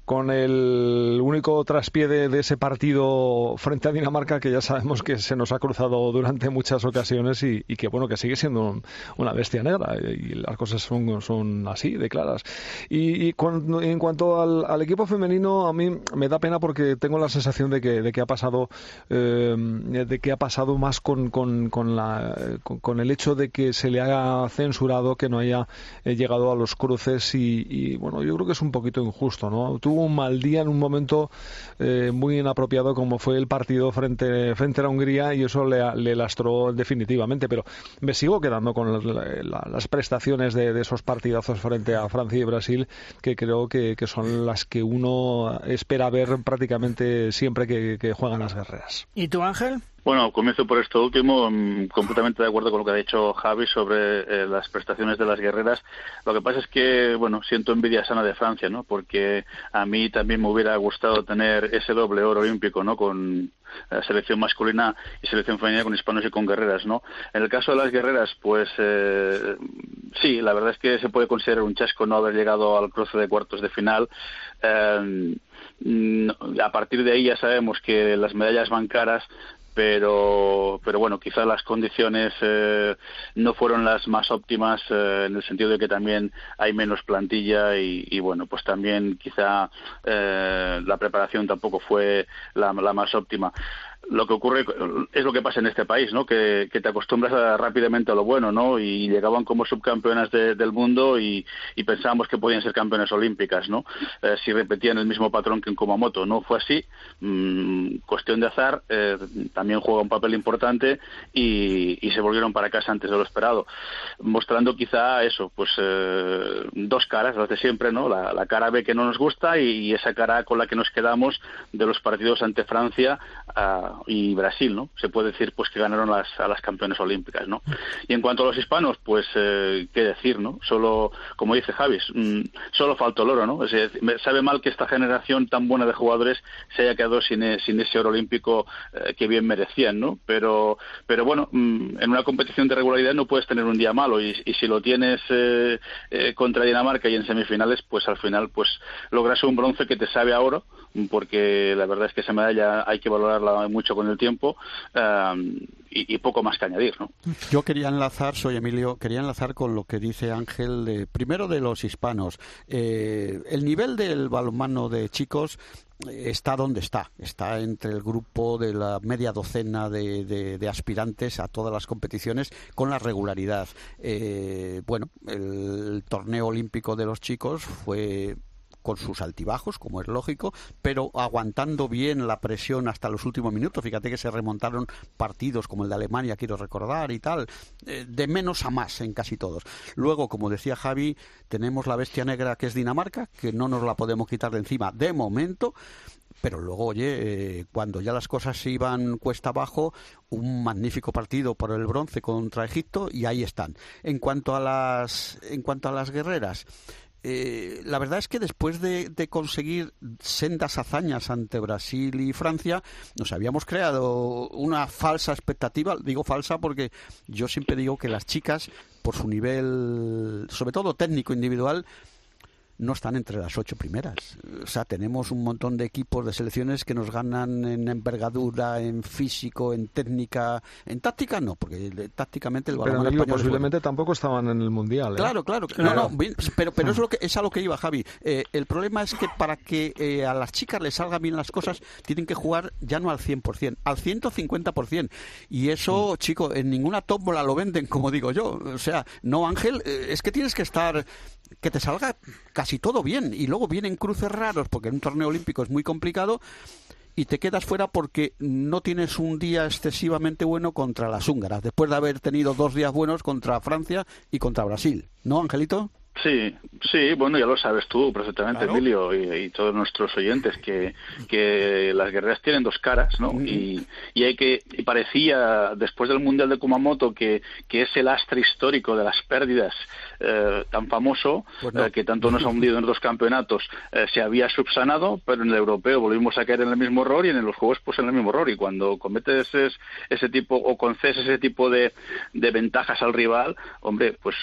con el único traspié de, ese partido frente a Dinamarca que ya sabemos que se nos ha cruzado durante muchas ocasiones y, que bueno que sigue siendo una bestia negra y las cosas son así claras. Y, en cuanto al, equipo femenino, a mí me da pena porque tengo la sensación de que, de que ha pasado eh, de que ha pasado más con, con, con, la, con, el hecho de que se le haya censurado que no haya eh, llegado a los cruces y, bueno, yo creo que es un poquito injusto, ¿no? Tuvo un mal día en un momento eh, muy inapropiado como fue el partido frente, frente a Hungría y eso le, le lastró definitivamente, pero me sigo quedando con las prestaciones de, de esos partidazos frente a Francia y Brasil, que creo que, son las que uno espera ver prácticamente siempre que, juegan las guerreras. ¿Y tú, Ángel? Bueno, comienzo por esto último, mm, completamente de acuerdo con lo que ha dicho Javi sobre eh, las prestaciones de las guerreras. Lo que pasa es que, bueno, siento envidia sana de Francia, ¿no? Porque a mí también me hubiera gustado tener ese doble oro olímpico, ¿no? Con la selección masculina y selección femenina con hispanos y con guerreras, ¿no? En el caso de las guerreras, pues eh, sí, la verdad es que se puede considerar un chasco no haber llegado al cruce de cuartos de final. Eh, a partir de ahí ya sabemos que las medallas van caras, pero pero bueno quizás las condiciones eh, no fueron las más óptimas eh, en el sentido de que también hay menos plantilla y, bueno pues también quizá eh, la preparación tampoco fue la, la más óptima lo que ocurre es lo que pasa en este país, ¿no? Que, te acostumbras rápidamente a lo bueno, ¿no? Y llegaban como subcampeonas del mundo y, pensábamos que podían ser campeonas olímpicas, ¿no? Eh, si repetían el mismo patrón que en Kumamoto. No fue así. Mm, cuestión de azar. Eh, también juega un papel importante y, se volvieron para casa antes de lo esperado. Mostrando quizá eso, pues eh, dos caras, las de siempre, ¿no? La, cara B que no nos gusta y, esa cara con la que nos quedamos de los partidos ante Francia y Brasil, ¿no? Se puede decir pues que ganaron las, a las campeones olímpicas, ¿no? Y en cuanto a los hispanos, pues eh, qué decir, ¿no? Solo, como dice Javis, mm, solo faltó el oro, ¿no? me sabe mal que esta generación tan buena de jugadores se haya quedado sin, e, ese oro olímpico eh, que bien merecían, ¿no? Pero, pero bueno, mm, en una competición de regularidad no puedes tener un día malo y, si lo tienes eh, contra Dinamarca y en semifinales, pues al final pues logras un bronce que te sabe a oro porque la verdad es que esa medalla hay que valorarla mucho con el tiempo um, y, poco más que añadir. ¿no? Yo quería enlazar, soy Emilio, quería enlazar con lo que dice Ángel, de, primero de los hispanos. Eh, el nivel del balonmano de chicos está donde está, está entre el grupo de la media docena de, aspirantes a todas las competiciones con la regularidad. Eh, bueno, el torneo olímpico de los chicos fue con sus altibajos, como es lógico, pero aguantando bien la presión hasta los últimos minutos. Fíjate que se remontaron partidos como el de Alemania, quiero recordar, y tal, eh, de menos a más en casi todos. Luego, como decía Javi, tenemos la bestia negra que es Dinamarca, que no nos la podemos quitar de encima de momento pero luego, oye, eh, cuando ya las cosas se iban cuesta abajo, un magnífico partido por el bronce contra Egipto y ahí están. En cuanto a las, en cuanto a las guerreras, eh, la verdad es que después de, conseguir sendas hazañas ante Brasil y Francia, nos habíamos creado una falsa expectativa. Digo falsa porque yo siempre digo que las chicas, por su nivel, sobre todo técnico individual, no están entre las ocho primeras. O sea, tenemos un montón de equipos de selecciones que nos ganan en envergadura, en físico, en técnica, en táctica no, porque tácticamente el balón pero posiblemente tampoco estaban en el mundial. ¿eh? Claro, claro, No, no, pero pero es lo que es a lo que iba Javi. Eh, el problema es que para que eh, a las chicas les salgan bien las cosas tienen que jugar ya no al 100%, al 150%. Y eso, mm. chico, en ninguna tómbola lo venden, como digo yo. O sea, no Ángel, es que tienes que estar que te salga casi todo bien y luego vienen cruces raros porque en un torneo olímpico es muy complicado y te quedas fuera porque no tienes un día excesivamente bueno contra las húngaras, después de haber tenido dos días buenos contra Francia y contra Brasil. ¿No, Angelito? Sí, sí, bueno, ya lo sabes tú perfectamente, Emilio, y, todos nuestros oyentes, que, que las guerreras tienen dos caras, ¿no? y, y, hay que, y parecía, después del Mundial de Kumamoto, que, que ese lastre histórico de las pérdidas eh, tan famoso, pues eh, que tanto nos ha hundido en dos campeonatos, eh, se había subsanado, pero en el europeo volvimos a caer en el mismo error y en los juegos pues en el mismo error. Y cuando cometes ese, ese tipo, o concedes ese tipo de, de ventajas al rival, hombre, pues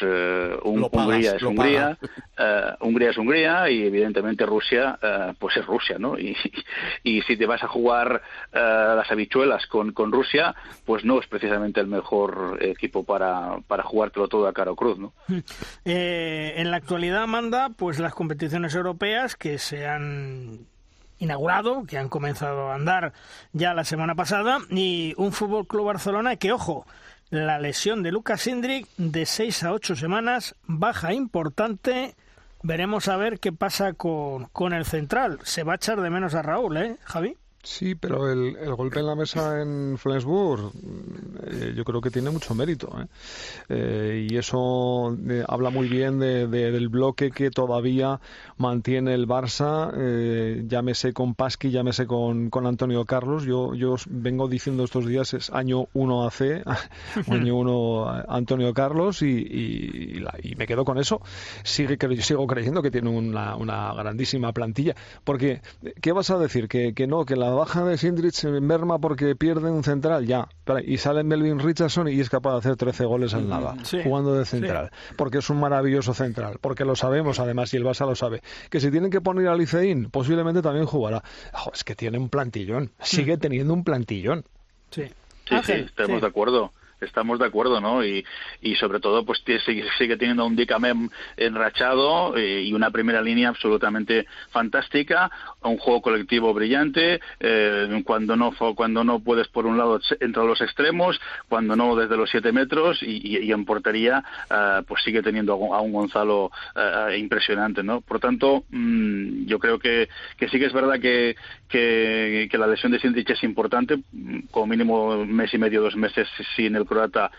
un, Hungría es un Hungría, eh, Hungría es Hungría y evidentemente Rusia eh, pues es Rusia, ¿no? Y, y, si te vas a jugar eh, las habichuelas con, con Rusia, pues no es precisamente el mejor equipo para, para jugártelo todo a caro cruz, ¿no? en la actualidad, manda pues las competiciones europeas que se han inaugurado, que han comenzado a andar ya la semana pasada, y un Fútbol Club Barcelona que, ojo, la lesión de Lucas Indrik de seis a ocho semanas, baja importante. Veremos a ver qué pasa con, con el central. Se va a echar de menos a Raúl, ¿eh, Javi? Sí, pero el, el, golpe en la mesa en Flensburg eh, yo creo que tiene mucho mérito. ¿eh? Eh, y eso habla muy bien de, del bloque que todavía mantiene el Barça, llámese con Pasqui, llámese con, con Antonio Carlos. Yo, yo vengo diciendo estos días es año 1 AC, año 1 Antonio Carlos y, y, y, me quedo con eso. Sigue, sigo creyendo que tiene una, una grandísima plantilla. Porque, ¿qué vas a decir? Que, que no, que la baja de Sindrich merma porque pierde un central, ya. Y sale Melvin Richardson y es capaz de hacer 13 goles al nada, jugando de central. Porque es un maravilloso central, porque lo sabemos además y el Barça lo sabe. Que si tienen que poner a Liceín, posiblemente también jugará. es que tiene un plantillón, sigue teniendo un plantillón. Sí, sí, sí estamos de acuerdo estamos de acuerdo, ¿no? Y, y sobre todo, pues sigue, sigue teniendo un Dicamem enrachado eh, y una primera línea absolutamente fantástica, un juego colectivo brillante, eh, cuando no cuando no puedes por un lado entre los extremos, cuando no desde los siete metros y, en portería, eh, pues sigue teniendo a un Gonzalo impresionante, ¿no? Por tanto, mm, yo creo que, que sí que es verdad que, que, que la lesión de Sindrich es importante, como mínimo un mes y medio, dos meses sin el croata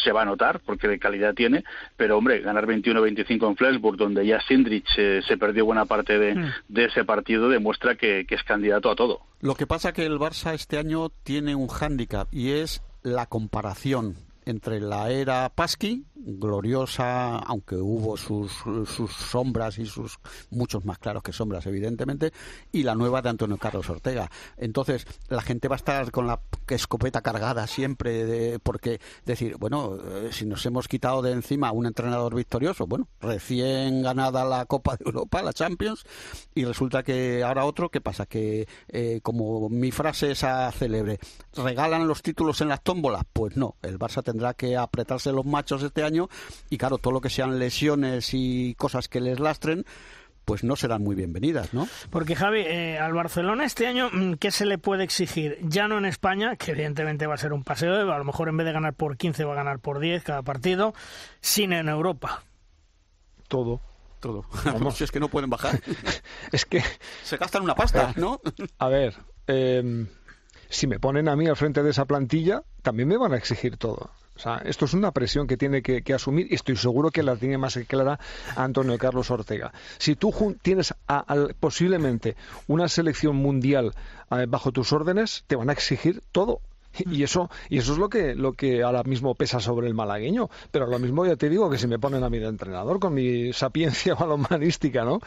se va a notar porque de calidad tiene, pero hombre, ganar 21-25 en Flensburg, donde ya Sindrich eh, se perdió buena parte de, mm. ese partido, demuestra que, que es candidato a todo. Lo que pasa que el Barça este año tiene un hándicap y es la comparación entre la era Pasqui, gloriosa, aunque hubo sus, sus sombras y sus muchos más claros que sombras, evidentemente, y la nueva de Antonio Carlos Ortega. Entonces, la gente va a estar con la escopeta cargada siempre, porque decir, bueno, eh, si nos hemos quitado de encima a un entrenador victorioso, bueno, recién ganada la Copa de Europa, la Champions, y resulta que ahora otro, ¿qué pasa? Que, eh, como mi frase esa célebre, ¿regalan los títulos en las tómbolas? Pues no, el Barça tendrá que apretarse los machos este año y claro, todo lo que sean lesiones y cosas que les lastren, pues no serán muy bienvenidas, ¿no? Porque Javi, eh, al Barcelona este año, mm, ¿qué se le puede exigir? Ya no en España, que evidentemente va a ser un paseo, a lo mejor en vez de ganar por 15 va a ganar por 10 cada partido, sino en Europa. Todo. Todo. si es que no pueden bajar. es que... Se gastan una pasta, ¿no? a ver, eh, si me ponen a mí al frente de esa plantilla, también me van a exigir todo. O sea, esto es una presión que tiene que, asumir y estoy seguro que la tiene más clara Antonio Carlos Ortega. Si tú tienes posiblemente una selección mundial eh, bajo tus órdenes, te van a exigir todo Y eso, y eso es lo que, lo que ahora mismo pesa sobre el malagueño. Pero lo mismo ya te digo que si me ponen a mí de entrenador con mi sapiencia balomanística, ¿no?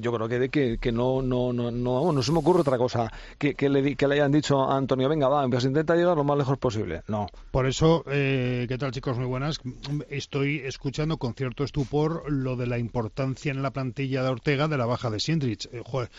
Yo creo que, que, que no, no, no, no, no se me ocurre otra cosa que, que, le, que le hayan dicho a Antonio, venga, va, pues intenta llegar lo más lejos posible. No. Por eso, eh, ¿qué tal chicos? Muy buenas. Estoy escuchando con cierto estupor lo de la importancia en la plantilla de Ortega de la baja de Sindrich. Eh, joder,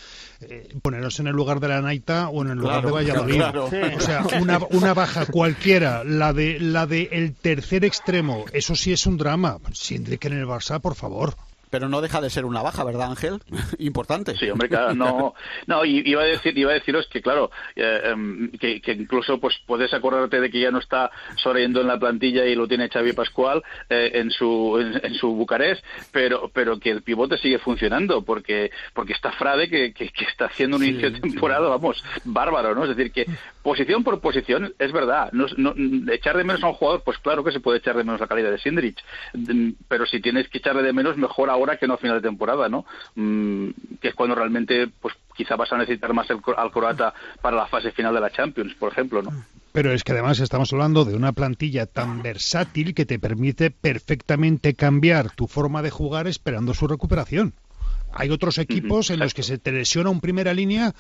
eh, poneros en el lugar de la Naita o en el lugar de Valladolid. O sea, una, una baja cualquiera, la de la de el tercer extremo, eso sí es un drama. Sindrich en el Barça, por favor. Pero no deja de ser una baja, ¿verdad, Ángel? Importante. Sí, hombre, claro, no, no iba a decir, iba a deciros que claro, eh, em, que, incluso pues puedes acordarte de que ya no está sonriendo en la plantilla y lo tiene Xavi Pascual eh, en su en, su Bucarest, pero pero que el pivote sigue funcionando porque porque está Frade que, que, está haciendo un inicio de temporada, vamos, bárbaro, ¿no? Es decir, que posición por posición es verdad, no, echar de menos a un jugador, pues claro que se puede echar de menos la calidad de Sindrich, pero si tienes que echarle de menos, mejor ahora que no a final de temporada, ¿no? Mm, que es cuando realmente, pues quizá vas a necesitar más al croata para la fase final de la Champions, por ejemplo, ¿no? Pero es que además estamos hablando de una plantilla tan versátil que te permite perfectamente cambiar tu forma de jugar esperando su recuperación. Hay otros equipos en los que se te lesiona un primera línea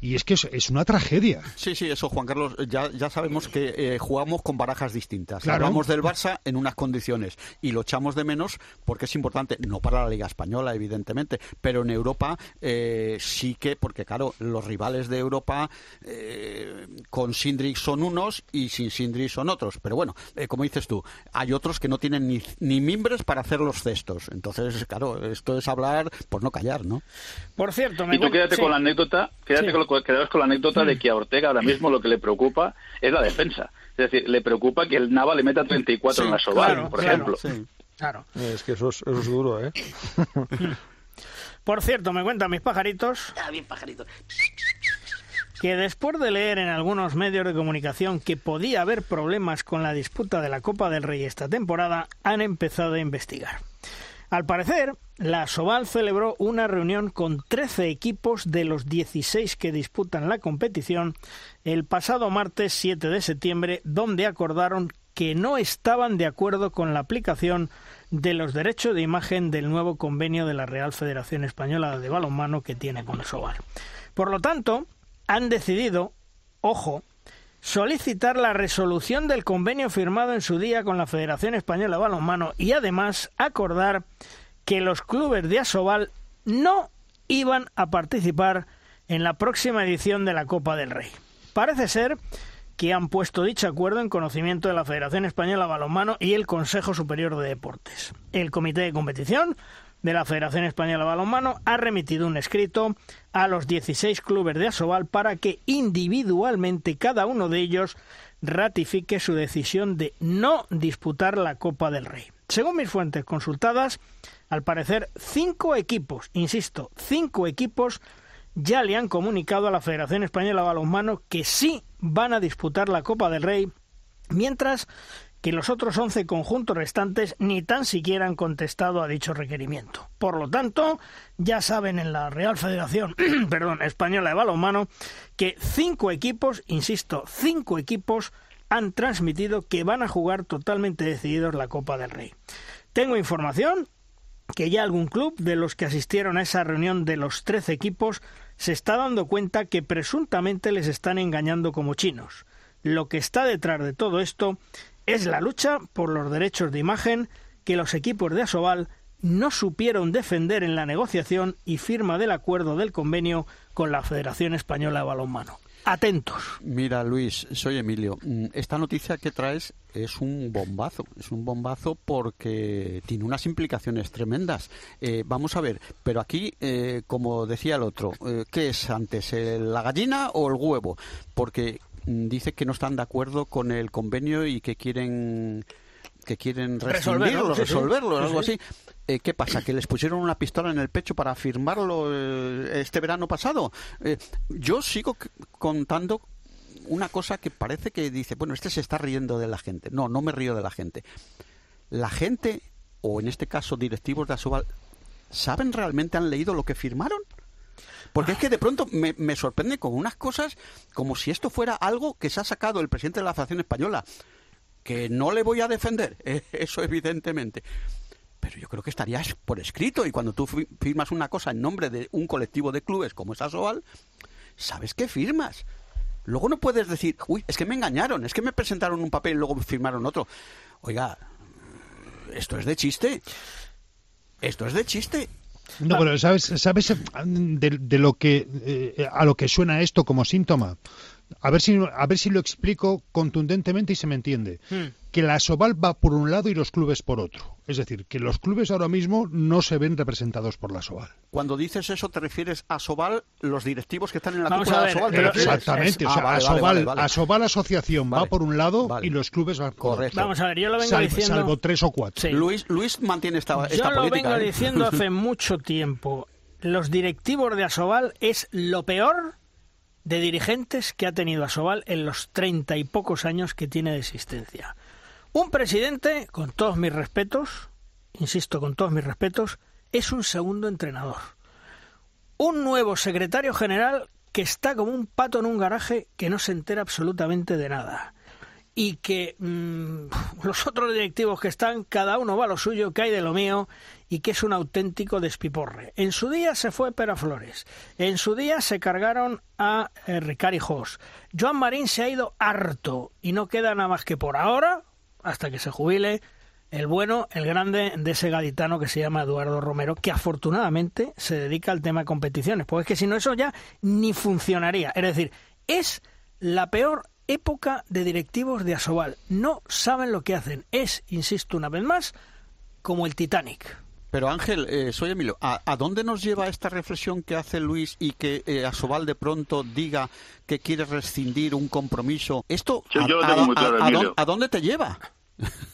y es que es, una tragedia. Sí, sí, eso, Juan Carlos. Ya, ya sabemos que eh, jugamos con barajas distintas. Hablamos del Barça en unas condiciones y lo echamos de menos porque es importante, no para la Liga Española, evidentemente, pero en Europa eh, sí que, porque claro, los rivales de Europa eh, con Sindrix son unos y sin Sindrix son otros. Pero bueno, como dices tú, hay otros que no tienen ni, ni mimbres para hacer los cestos. Entonces, claro, esto es hablar, pues no callar, ¿no? Por cierto, me y tú quédate con la anécdota, quédate con, con, la anécdota de mm. que a Ortega ahora mismo lo que le preocupa es la defensa. Es decir, le preocupa que el Nava le meta 34 en la Soval, por ejemplo. Claro. Es que eso es, eso es duro, ¿eh? Por cierto, me cuentan mis pajaritos. Ah, bien pajaritos que después de leer en algunos medios de comunicación que podía haber problemas con la disputa de la Copa del Rey esta temporada, han empezado a investigar. Al parecer, la Soval celebró una reunión con 13 equipos de los 16 que disputan la competición el pasado martes 7 de septiembre, donde acordaron que no estaban de acuerdo con la aplicación de los derechos de imagen del nuevo convenio de la Real Federación Española de Balonmano que tiene con el Soval. Por lo tanto, han decidido, ojo, solicitar la resolución del convenio firmado en su día con la Federación Española de Balonmano y además acordar que los clubes de Asobal no iban a participar en la próxima edición de la Copa del Rey. Parece ser que han puesto dicho acuerdo en conocimiento de la Federación Española de Balonmano y el Consejo Superior de Deportes. El Comité de Competición de la Federación Española de Balonmano ha remitido un escrito a los 16 clubes de Asobal para que individualmente cada uno de ellos ratifique su decisión de no disputar la Copa del Rey. Según mis fuentes consultadas, al parecer cinco equipos, insisto, cinco equipos ya le han comunicado a la Federación Española de Balonmano que sí van a disputar la Copa del Rey, mientras que los otros 11 conjuntos restantes ni tan siquiera han contestado a dicho requerimiento. Por lo tanto, ya saben en la Real Federación perdón, Española de Balonmano que cinco equipos, insisto, cinco equipos han transmitido que van a jugar totalmente decididos la Copa del Rey. Tengo información que ya algún club de los que asistieron a esa reunión de los 13 equipos se está dando cuenta que presuntamente les están engañando como chinos. Lo que está detrás de todo esto es la lucha por los derechos de imagen que los equipos de Asobal no supieron defender en la negociación y firma del acuerdo del convenio con la Federación Española de Balonmano. Atentos. Mira, Luis, soy Emilio. Mm, esta noticia que traes es un bombazo. Es un bombazo porque tiene unas implicaciones tremendas. Eh, vamos a ver, pero aquí, eh, como decía el otro, eh, ¿qué es antes, la gallina o el huevo? Porque Mm, dice que no están de acuerdo con el convenio y que quieren que quieren resolverlo, resolverlo, algo así. Eh, ¿Qué pasa? ¿Que les pusieron una pistola en el pecho para firmarlo eh, este verano pasado? Eh, yo sigo contando una cosa que parece que dice, bueno, este se está riendo de la gente. No, no me río de la gente. La gente, o en este caso directivos de Asobal, ¿saben realmente, han leído lo que firmaron? Porque es que de pronto me, me sorprende con unas cosas como si esto fuera algo que se ha sacado el presidente de la Federación Española, que no le voy a defender, eso evidentemente. Pero yo creo que estaría por escrito y cuando tú firmas una cosa en nombre de un colectivo de clubes como es Asobal, sabes que firmas. Luego no puedes decir, uy, es que me engañaron, es que me presentaron un papel y luego firmaron otro. Oiga, esto es de chiste. Esto es de chiste. No, pero ¿sabes, sabes de, lo que, eh, a lo que suena esto como síntoma? A ver si, a ver si lo explico contundentemente y se me entiende. Hmm. Que la Soval va por un lado y los clubes por otro. Es decir, que los clubes ahora mismo no se ven representados por la Soval. Cuando dices eso, ¿te refieres a Soval, los directivos que están en la cúpula de Soval? exactamente. o sea, ah, Asobal, Asociación va por un lado y los clubes van por otro. Vamos a ver, yo lo vengo diciendo... Salvo tres o cuatro. Luis, Luis mantiene esta, esta yo lo vengo ¿eh? diciendo hace mucho tiempo. Los directivos de Asobal es lo peor de dirigentes que ha tenido Asobal en los treinta y pocos años que tiene de existencia. Un presidente, con todos mis respetos, insisto, con todos mis respetos, es un segundo entrenador. Un nuevo secretario general que está como un pato en un garaje que no se entera absolutamente de nada y que mm, los otros directivos que están, cada uno va a lo suyo, que hay de lo mío y que es un auténtico despiporre. En su día se fue Pera Flores, en su día se cargaron a eh, Ricari Jos. Joan Marín se ha ido harto y no queda nada más que por ahora, hasta que se jubile, el bueno, el grande de ese gaditano que se llama Eduardo Romero, que afortunadamente se dedica al tema de competiciones, porque es que si no eso ya ni funcionaría. Es decir, es la peor época de directivos de Asobal. No saben lo que hacen. Es, insisto una vez más, como el Titanic. Pero Ángel, eh, soy Emilio, ¿a, dónde nos lleva esta reflexión que hace Luis y que eh, Asobal de pronto diga que quiere rescindir un compromiso? Esto, yo, lo tengo muy claro, Emilio. ¿a dónde te lleva?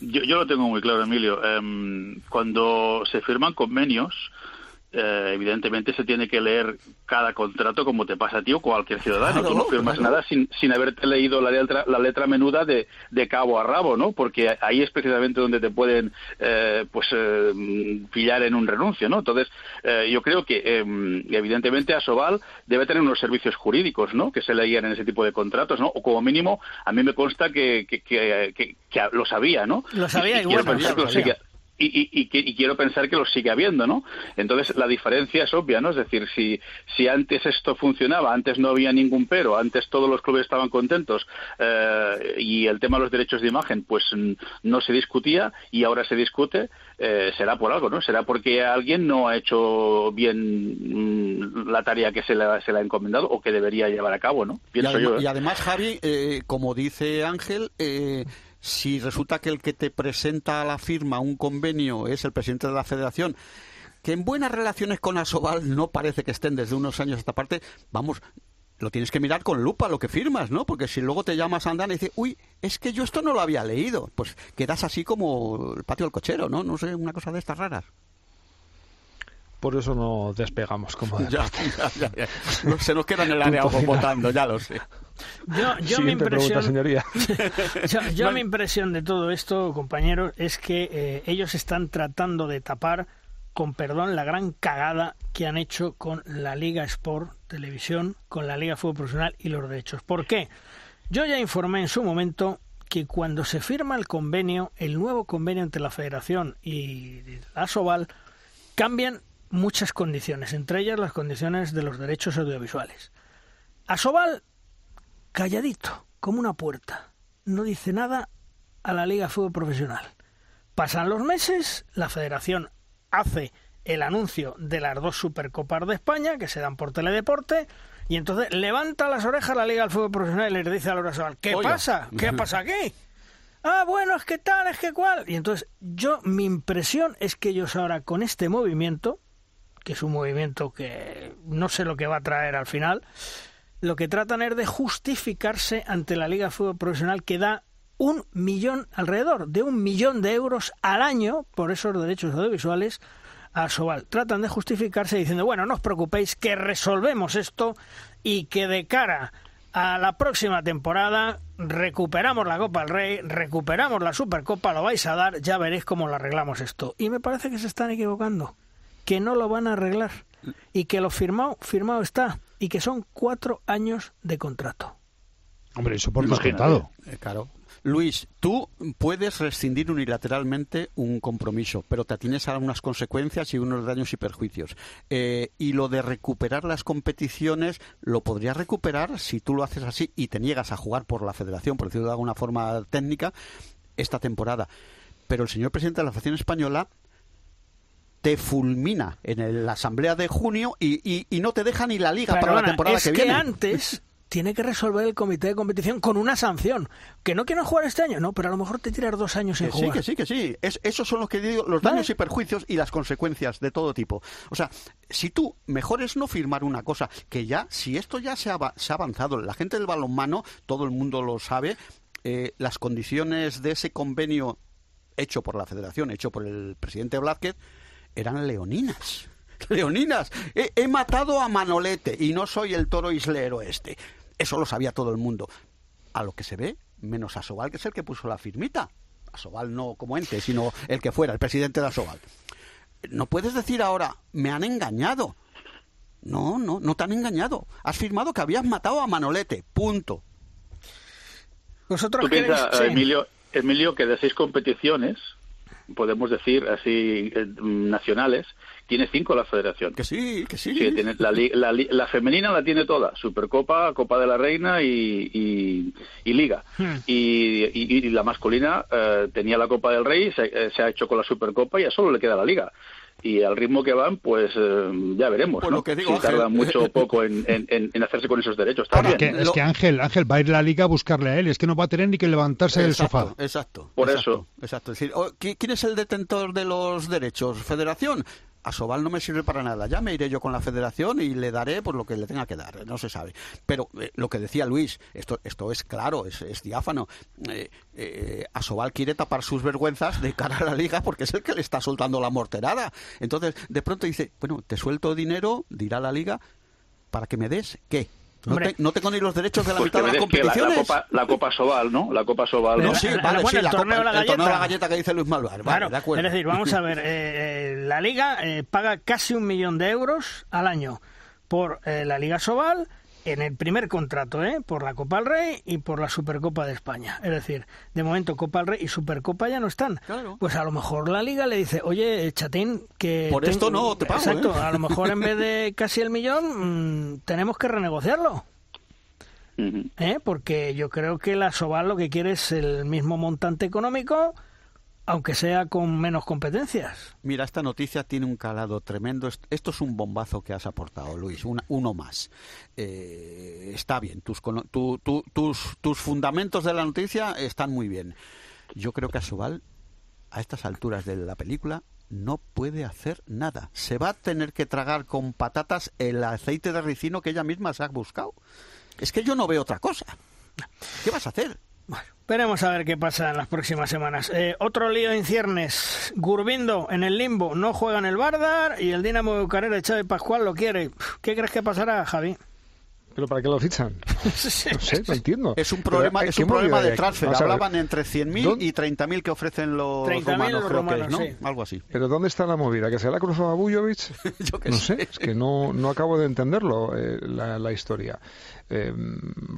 Yo, yo lo tengo muy claro, Emilio. Em, cuando se firman convenios, eh, evidentemente se tiene que leer cada contrato como te pasa a ti o cualquier ciudadano. Tú no firmas nada sin, sin haberte leído la letra, la letra menuda de, de cabo a rabo, ¿no? Porque ahí es precisamente donde te pueden eh, pues eh, pillar en un renuncio, ¿no? Entonces, yo creo que evidentemente Asobal debe tener unos servicios jurídicos, ¿no? Que se leían en ese tipo de contratos, ¿no? O como mínimo, a mí me consta que, que, que, lo sabía, ¿no? Lo sabía y, y, y, quiero pensar que lo sigue habiendo, ¿no? Entonces la diferencia es obvia, ¿no? Es decir, si, si antes esto funcionaba, antes no había ningún pero, antes todos los clubes estaban contentos eh, y el tema de los derechos de imagen, pues no se discutía y ahora se discute, eh, será por algo, ¿no? Será porque alguien no ha hecho bien mm, la tarea que se le, se le ha encomendado o que debería llevar a cabo, ¿no? Pienso y, además, yo, y además, Javi, eh, como dice Ángel, eh, si resulta que el que te presenta a la firma un convenio es el presidente de la federación, que en buenas relaciones con Asobal no parece que estén desde unos años a esta parte, vamos, lo tienes que mirar con lupa lo que firmas, ¿no? Porque si luego te llamas a andar y dices, uy, es que yo esto no lo había leído, pues quedas así como el patio del cochero, ¿no? No sé, una cosa de estas raras. Por eso no despegamos como ya, ya, ya, se nos queda en el área votando ya lo sé yo, yo mi impresión señoría. yo, mi impresión de todo esto compañeros es que eh, ellos están tratando de tapar con perdón la gran cagada que han hecho con la Liga Sport Televisión con la Liga Fútbol Profesional y los derechos ¿por qué? yo ya informé en su momento que cuando se firma el convenio, el nuevo convenio entre la Federación y la Soval, cambian muchas condiciones, entre ellas las condiciones de los derechos audiovisuales. Asobal, calladito, como una puerta, no dice nada a la Liga de Fútbol Profesional. Pasan los meses, la federación hace el anuncio de las dos Supercopas de España, que se dan por Teledeporte, y entonces levanta las orejas la Liga del Fútbol Profesional y le dice a Laura Sobal, ¿qué pasa? ¿Qué pasa aquí? Ah, bueno, es que tal, es que cual. Y entonces yo, mi impresión es que ellos ahora con este movimiento, que es un movimiento que no sé lo que va a traer al final, lo que tratan es de justificarse ante la Liga de Fútbol Profesional que da un millón, alrededor de un millón de euros al año por esos derechos audiovisuales a Sobal. Tratan de justificarse diciendo, bueno, no os preocupéis, que resolvemos esto y que de cara a la próxima temporada recuperamos la Copa del Rey, recuperamos la Supercopa, lo vais a dar, ya veréis cómo lo arreglamos esto. Y me parece que se están equivocando que no lo van a arreglar. y que lo firmado, firmado está, y que son cuatro años de contrato. Hombre, eso por descontado. Eh, claro. Luis, tú puedes rescindir unilateralmente un compromiso, pero te atienes a unas consecuencias y unos daños y perjuicios. Eh, y lo de recuperar las competiciones lo podrías recuperar si tú lo haces así y te niegas a jugar por la federación, por decirlo de alguna forma técnica, esta temporada. Pero el señor presidente de la Federación Española te fulmina en la asamblea de junio y, no te deja ni la liga para la temporada que, viene. antes tiene que resolver el comité de competición con una sanción. Que no quiero jugar este año, no, pero a lo mejor te tiras dos años sin jugar. Sí, que sí, que sí. esos son los que digo, los daños y perjuicios y las consecuencias de todo tipo. O sea, si tú mejor es no firmar una cosa que ya, si esto ya se ha, avanzado, la gente del balonmano, todo el mundo lo sabe, eh, las condiciones de ese convenio hecho por la federación, hecho por el presidente Blázquez, eran leoninas. Leoninas, he, he matado a Manolete y no soy el toro islero este. Eso lo sabía todo el mundo. A lo que se ve, menos a Sobal, que es el que puso la firmita. A Sobal no como ente, sino el que fuera, el presidente de Asobal. No puedes decir ahora, me han engañado. No, no, no te han engañado. Has firmado que habías matado a Manolete. Punto. Vosotros ¿Tú piensas, Emilio, Emilio, que de seis competiciones, podemos decir así, eh, nacionales, tiene cinco la federación. Que sí, que sí. tiene, la, la, femenina la tiene toda, Supercopa, Copa de la Reina y, y, Liga. Hmm. Y, la masculina eh, tenía la Copa del Rey, se, eh, se, ha hecho con la Supercopa y ya solo le queda la Liga y al ritmo que van, pues eh, ya veremos. Pues ¿no? que digo, si tarda mucho o poco en, en, hacerse con esos derechos. Es que, es que Ángel, Ángel va a ir a la liga a buscarle a él, es que no va a tener ni que levantarse del sofá. Exacto. Por eso. Exacto. Es decir, oh, ¿quién es el detentor de los derechos? ¿Federación? A Sobal no me sirve para nada. Ya me iré yo con la federación y le daré por lo que le tenga que dar. No se sabe. Pero eh, lo que decía Luis, esto, esto es claro, es, diáfano. Eh, eh, quiere tapar sus vergüenzas de cara a la liga porque es el que le está soltando la morterada. Entonces, de pronto dice, bueno, te suelto dinero, dirá la liga, para que me des qué no, tengo ni los derechos de la mitad de las competiciones. La, Copa, la Copa Sobal, ¿no? La Copa Sobal, ¿no? sí, vale, sí, el, torneo de la galleta. la galleta que dice Luis Malvar. Vale, de acuerdo. Es decir, vamos a ver, eh, eh, la Liga eh, paga casi un millón de euros al año por la Liga Sobal en el primer contrato, ¿eh? por la Copa del Rey y por la Supercopa de España. Es decir, de momento Copa del Rey y Supercopa ya no están. Pues a lo mejor la Liga le dice, oye, Chatín, que... Por esto no, te pago. Exacto, ¿eh? a lo mejor en vez de casi el millón, mm, tenemos que renegociarlo. ¿Eh? Porque yo creo que la Sobal lo que quiere es el mismo montante económico aunque sea con menos competencias. Mira, esta noticia tiene un calado tremendo. Esto es un bombazo que has aportado, Luis, uno más. Eh, está bien, tus, tus, tus fundamentos de la noticia están muy bien. Yo creo que Asobal, a estas alturas de la película, no puede hacer nada. Se va a tener que tragar con patatas el aceite de ricino que ella misma se ha buscado. Es que yo no veo otra cosa. ¿Qué vas a hacer? Bueno, veremos a ver qué pasa en las próximas semanas. Eh, otro lío en ciernes. Gurbindo en el limbo no juega en el Bardar y el Dinamo de Bucarera de Chávez Pascual lo quiere. ¿Qué crees que pasará, Javi? ¿Pero para qué lo fichan? No sé, no entiendo. Es un problema, es un problema de transfer. Hablaban entre 100.000 y 30.000 que ofrecen los romanos, creo que es, ¿no? Algo así. ¿Pero dónde está la movida? ¿Que se la cruzado a Bujovic? Yo que no sé. Es que no, no acabo de entenderlo, eh, la, la, historia. Eh,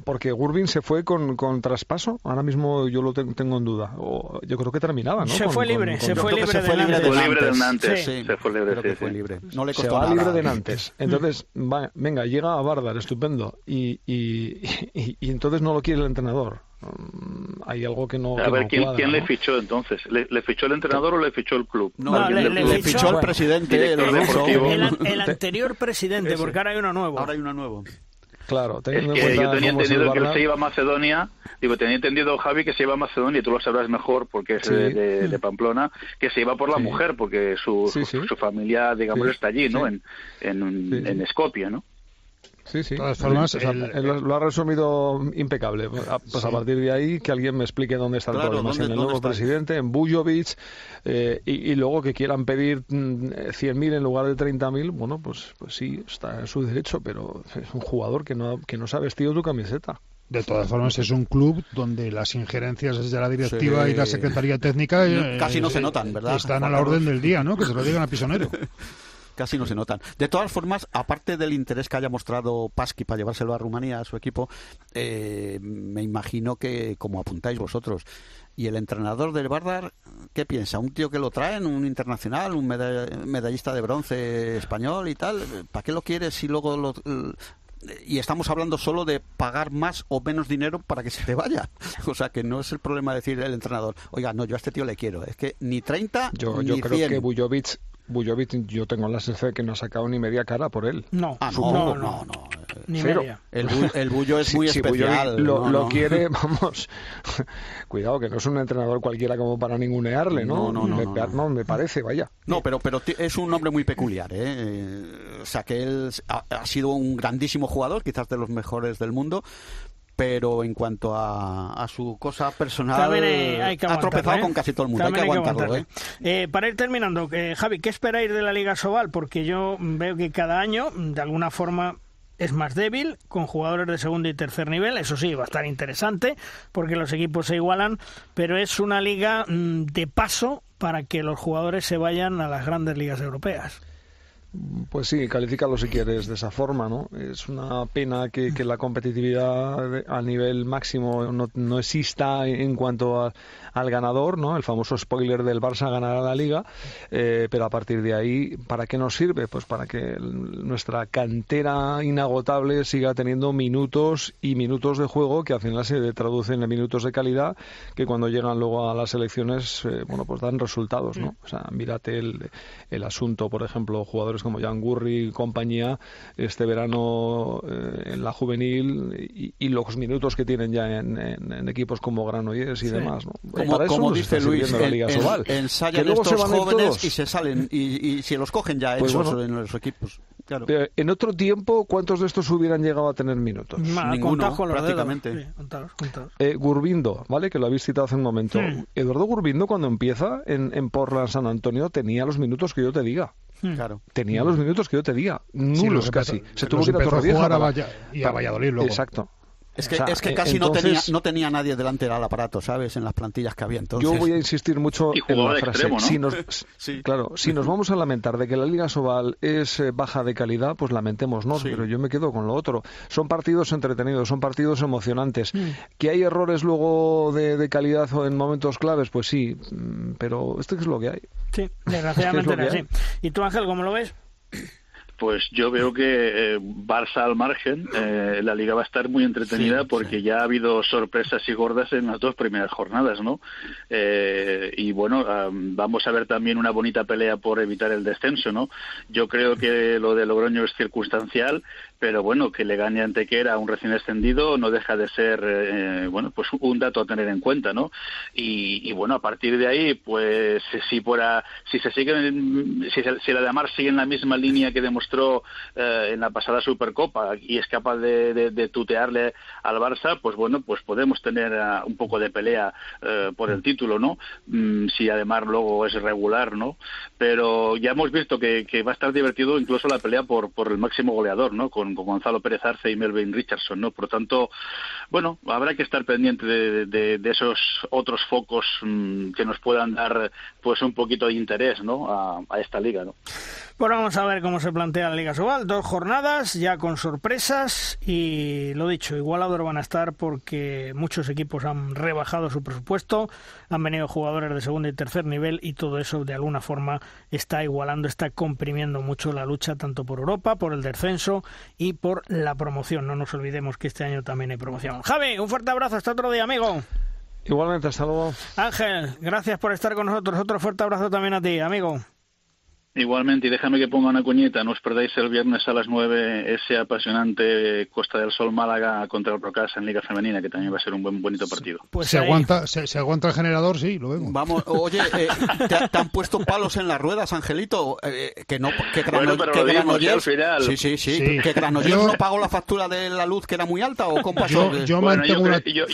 porque Gurbin se fue con, con, traspaso, ahora mismo yo lo tengo en duda. O, yo creo que terminaba, ¿no? Se fue libre, se fue libre, de Nantes. Sí. Se fue libre, sí, fue libre. No le costó se va nada. libre de Nantes. Entonces, va, venga, llega a Bardar, estupendo. Y, y, y, y entonces no lo quiere el entrenador mm, hay algo que no. A ver, ¿quién, ¿quién le fichó entonces? ¿Le, ¿Le, fichó el entrenador o le fichó el club? No, le, le, le, fichó, el presidente, el, el, el, anterior presidente, porque ahora hay uno nuevo. Ahora hay uno nuevo. Claro, es que yo tenía entendido que él se iba a Macedonia, digo, tenía entendido Javi que se iba a Macedonia, y tú lo sabrás mejor porque es de, Pamplona, que se iba por la mujer, porque su, su, familia, digamos, está allí, ¿no? En, en, en Skopje, ¿no? Sí, sí. lo, ha resumido impecable. Pues a partir de ahí, que alguien me explique dónde está el problema. en el nuevo presidente, en Bujovic, eh, y, luego que quieran pedir 100.000 mm, en lugar de 30.000, bueno, pues, pues sí, está en su derecho, pero es un jugador que no, que no se ha vestido tu camiseta. De todas formas, es un club donde las injerencias desde la directiva y la secretaría técnica casi no se notan, ¿verdad? Están a la orden del día, ¿no? Que se lo digan a Pisonero. casi no se notan. De todas formas, aparte del interés que haya mostrado Pasqui para llevárselo a Rumanía, a su equipo, eh, me imagino que, como apuntáis vosotros, y el entrenador del Bardar, ¿qué piensa? ¿Un tío que lo traen, un internacional, un medallista de bronce español y tal? ¿Para qué lo quieres si luego lo, y estamos hablando solo de pagar más o menos dinero para que se te vaya. O sea, que no es el problema decir el entrenador, oiga, no, yo a este tío le quiero. Es que ni 30 yo, ni Yo creo que Bujovic Bujovic, yo tengo la sensación de que no ha sacado ni media cara por él. No, ah, no, no, no, Ni media. El, el Bullo es muy especial. lo, lo quiere, vamos. Cuidado, que no es un entrenador cualquiera como para ningunearle, ¿no? No, no, me, no, me parece, vaya. No, pero, pero es un hombre muy peculiar, ¿eh? O sea, que él ha, ha sido un grandísimo jugador, quizás de los mejores del mundo, pero en cuanto a, su cosa personal ha tropezado ¿eh? con casi todo el mundo hay que aguantarlo ¿eh? ¿eh? para ir terminando Javi qué esperáis de la Liga Sobal porque yo veo que cada año de alguna forma es más débil, con jugadores de segundo y tercer nivel. Eso sí, va a estar interesante porque los equipos se igualan, pero es una liga mm, de paso para que los jugadores se vayan a las grandes ligas europeas. Pues sí, califícalo si quieres de esa forma, ¿no? Es una pena que, la competitividad a nivel máximo no, no exista en cuanto al ganador, ¿no? El famoso spoiler del Barça ganará la Liga, eh, pero a partir de ahí, ¿para qué nos sirve? Pues para que nuestra cantera inagotable siga teniendo minutos y minutos de juego que al final se traducen en minutos de calidad que cuando llegan luego a las elecciones, eh, bueno, pues dan resultados, ¿no? O sea, mírate el, el asunto, por ejemplo, jugadores como Jan Gurri y compañía este verano eh, en la juvenil y, los minutos que tienen ya en, equipos como Granollers y demás. ¿no? Como, dice Luis, ensayan estos jóvenes y se salen y, se los cogen ya pues en los equipos. Claro. En otro tiempo, ¿cuántos de estos hubieran llegado a tener minutos? Ninguno, prácticamente. Eh, Gurbindo, ¿vale? Que lo habéis citado hace un momento. Eduardo Gurbindo, cuando empieza en, en Portland, San Antonio, tenía los minutos que yo te diga. Hmm. Claro. Tenía los minutos que yo te diga, nulos casi. Se tuvo que ir a Torrevieja y a Valladolid luego. Exacto. Es que, es que eh, casi no, tenía, no tenía nadie delante del aparato, ¿sabes? En las plantillas que había entonces. Yo voy a insistir mucho en la frase. si nos, Claro, si nos vamos a lamentar de que la Liga Sobal es eh, baja de calidad, pues lamentémonos, pero yo me quedo con lo otro. Son partidos entretenidos, son partidos emocionantes. Mm. ¿Que hay errores luego de, de, calidad en momentos claves? Pues sí, mm, pero esto es lo que hay. Sí, desgraciadamente es, ¿Y tú, Ángel, cómo lo ves? Pues yo veo que eh, Barça al margen, eh, la liga va a estar muy entretenida porque ya ha habido sorpresas y gordas en las dos primeras jornadas, ¿no? Eh, y bueno, vamos a ver también una bonita pelea por evitar el descenso, ¿no? Yo creo que lo de Logroño es circunstancial, pero bueno, que le gane ante que era un recién extendido no deja de ser, eh, bueno, pues un dato a tener en cuenta, ¿no? Y, bueno, a partir de ahí, pues si fuera, si se sigue, si, la de Mar sigue en la misma línea que demostró eh, en la pasada Supercopa y es capaz de, tutearle al Barça, pues bueno, pues podemos tener uh, un poco de pelea uh, por el título, ¿no? Mm, si además luego es regular, ¿no? Pero ya hemos visto que, que, va a estar divertido incluso la pelea por, por el máximo goleador, ¿no? Con, Gonzalo Pérez Arce y Melvin Richardson, ¿no? Por tanto, bueno, habrá que estar pendiente de, esos otros focos mm, que nos puedan dar, pues, un poquito de interés, ¿no? A, a esta liga, ¿no? Bueno, vamos a ver cómo se plantea la Liga Sobal. Dos jornadas ya con sorpresas y lo dicho, igualador van a estar porque muchos equipos han rebajado su presupuesto, han venido jugadores de segundo y tercer nivel y todo eso de alguna forma está igualando, está comprimiendo mucho la lucha tanto por Europa, por el descenso y por la promoción. No nos olvidemos que este año también hay promoción. Javi, un fuerte abrazo, hasta otro día, amigo. Igualmente, hasta luego. Ángel, gracias por estar con nosotros. Otro fuerte abrazo también a ti, amigo. Igualmente, y déjame que ponga una cuñita, no os perdáis el viernes a las 9 ese apasionante Costa del Sol Málaga contra el Procasa en Liga Femenina, que también va a ser un buen bonito partido. Pues se aguanta, se, aguanta el generador, sí, lo vemos. Vamos, oye, eh, ¿te, han puesto palos en las ruedas, Angelito? Eh, que no, que bueno, pero que Granollers, al final. Sí, sí, sí, que Granollers no pagó la factura de la luz que era muy alta o cómo pasó. Yo, yo, bueno, yo, una... yo,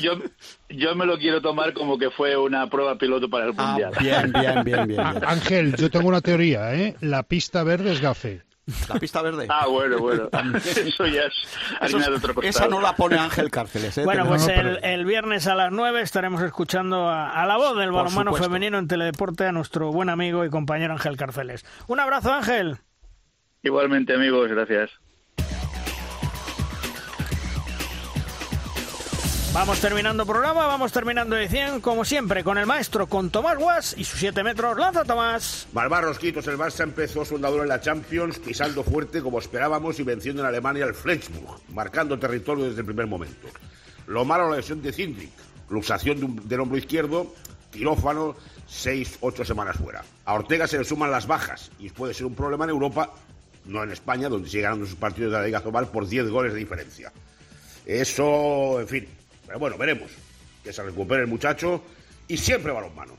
yo, me lo quiero tomar como que fue una prueba piloto para el ah, mundial. Bien, bien, bien, bien, Ángel, yo tengo una teoría, ¿eh? La pista verde es gafe. La pista verde. Ah, bueno, bueno. Eso ya es harina de otro. Esa no la pone Ángel Cárceles. ¿eh? Bueno, pues el, el, viernes a las 9 estaremos escuchando a, la voz del balonmano femenino en Teledeporte a nuestro buen amigo y compañero Ángel Cárceles. Un abrazo, Ángel. Igualmente, amigos, gracias. Vamos terminando programa, vamos terminando edición, como siempre, con el maestro, con Tomás Guas y sus 7 metros. ¡Lanza, Tomás! Malvarros Quitos, el Barça empezó su andadura en la Champions, pisando fuerte como esperábamos y venciendo en Alemania al Flensburg, marcando territorio desde el primer momento. Lo malo la lesión de Zindrik, luxación del hombro izquierdo, quirófano, 6-8 semanas fuera. A Ortega se le suman las bajas y puede ser un problema en Europa, no en España, donde sigue ganando sus partidos de la Liga Zobal por 10 goles de diferencia. Eso, en fin, pero bueno, veremos. Que se recupere el muchacho y siempre balonmano.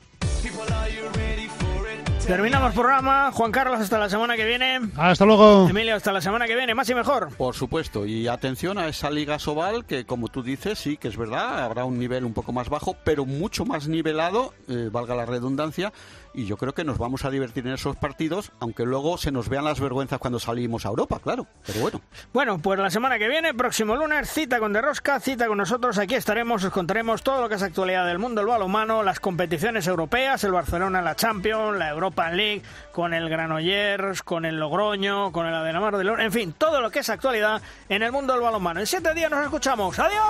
Terminamos programa. Juan Carlos, hasta la semana que viene. Hasta luego. Emilio, hasta la semana que viene. Más y mejor. Por supuesto. Y atención a esa Liga Sobal, que como tú dices, sí que es verdad, habrá un nivel un poco más bajo, pero mucho más nivelado, eh, valga la redundancia, y yo creo que nos vamos a divertir en esos partidos, aunque luego se nos vean las vergüenzas cuando salimos a Europa, claro. Pero bueno. Bueno, pues la semana que viene, próximo lunes, cita con De Rosca, cita con nosotros. Aquí estaremos, os contaremos todo lo que es actualidad del mundo del balonmano, las competiciones europeas, el Barcelona la Champions, la Europa League, con el Granollers, con el Logroño, con el Adenamar de León, en fin, todo lo que es actualidad en el mundo del balonmano. En siete días nos escuchamos. ¡Adiós!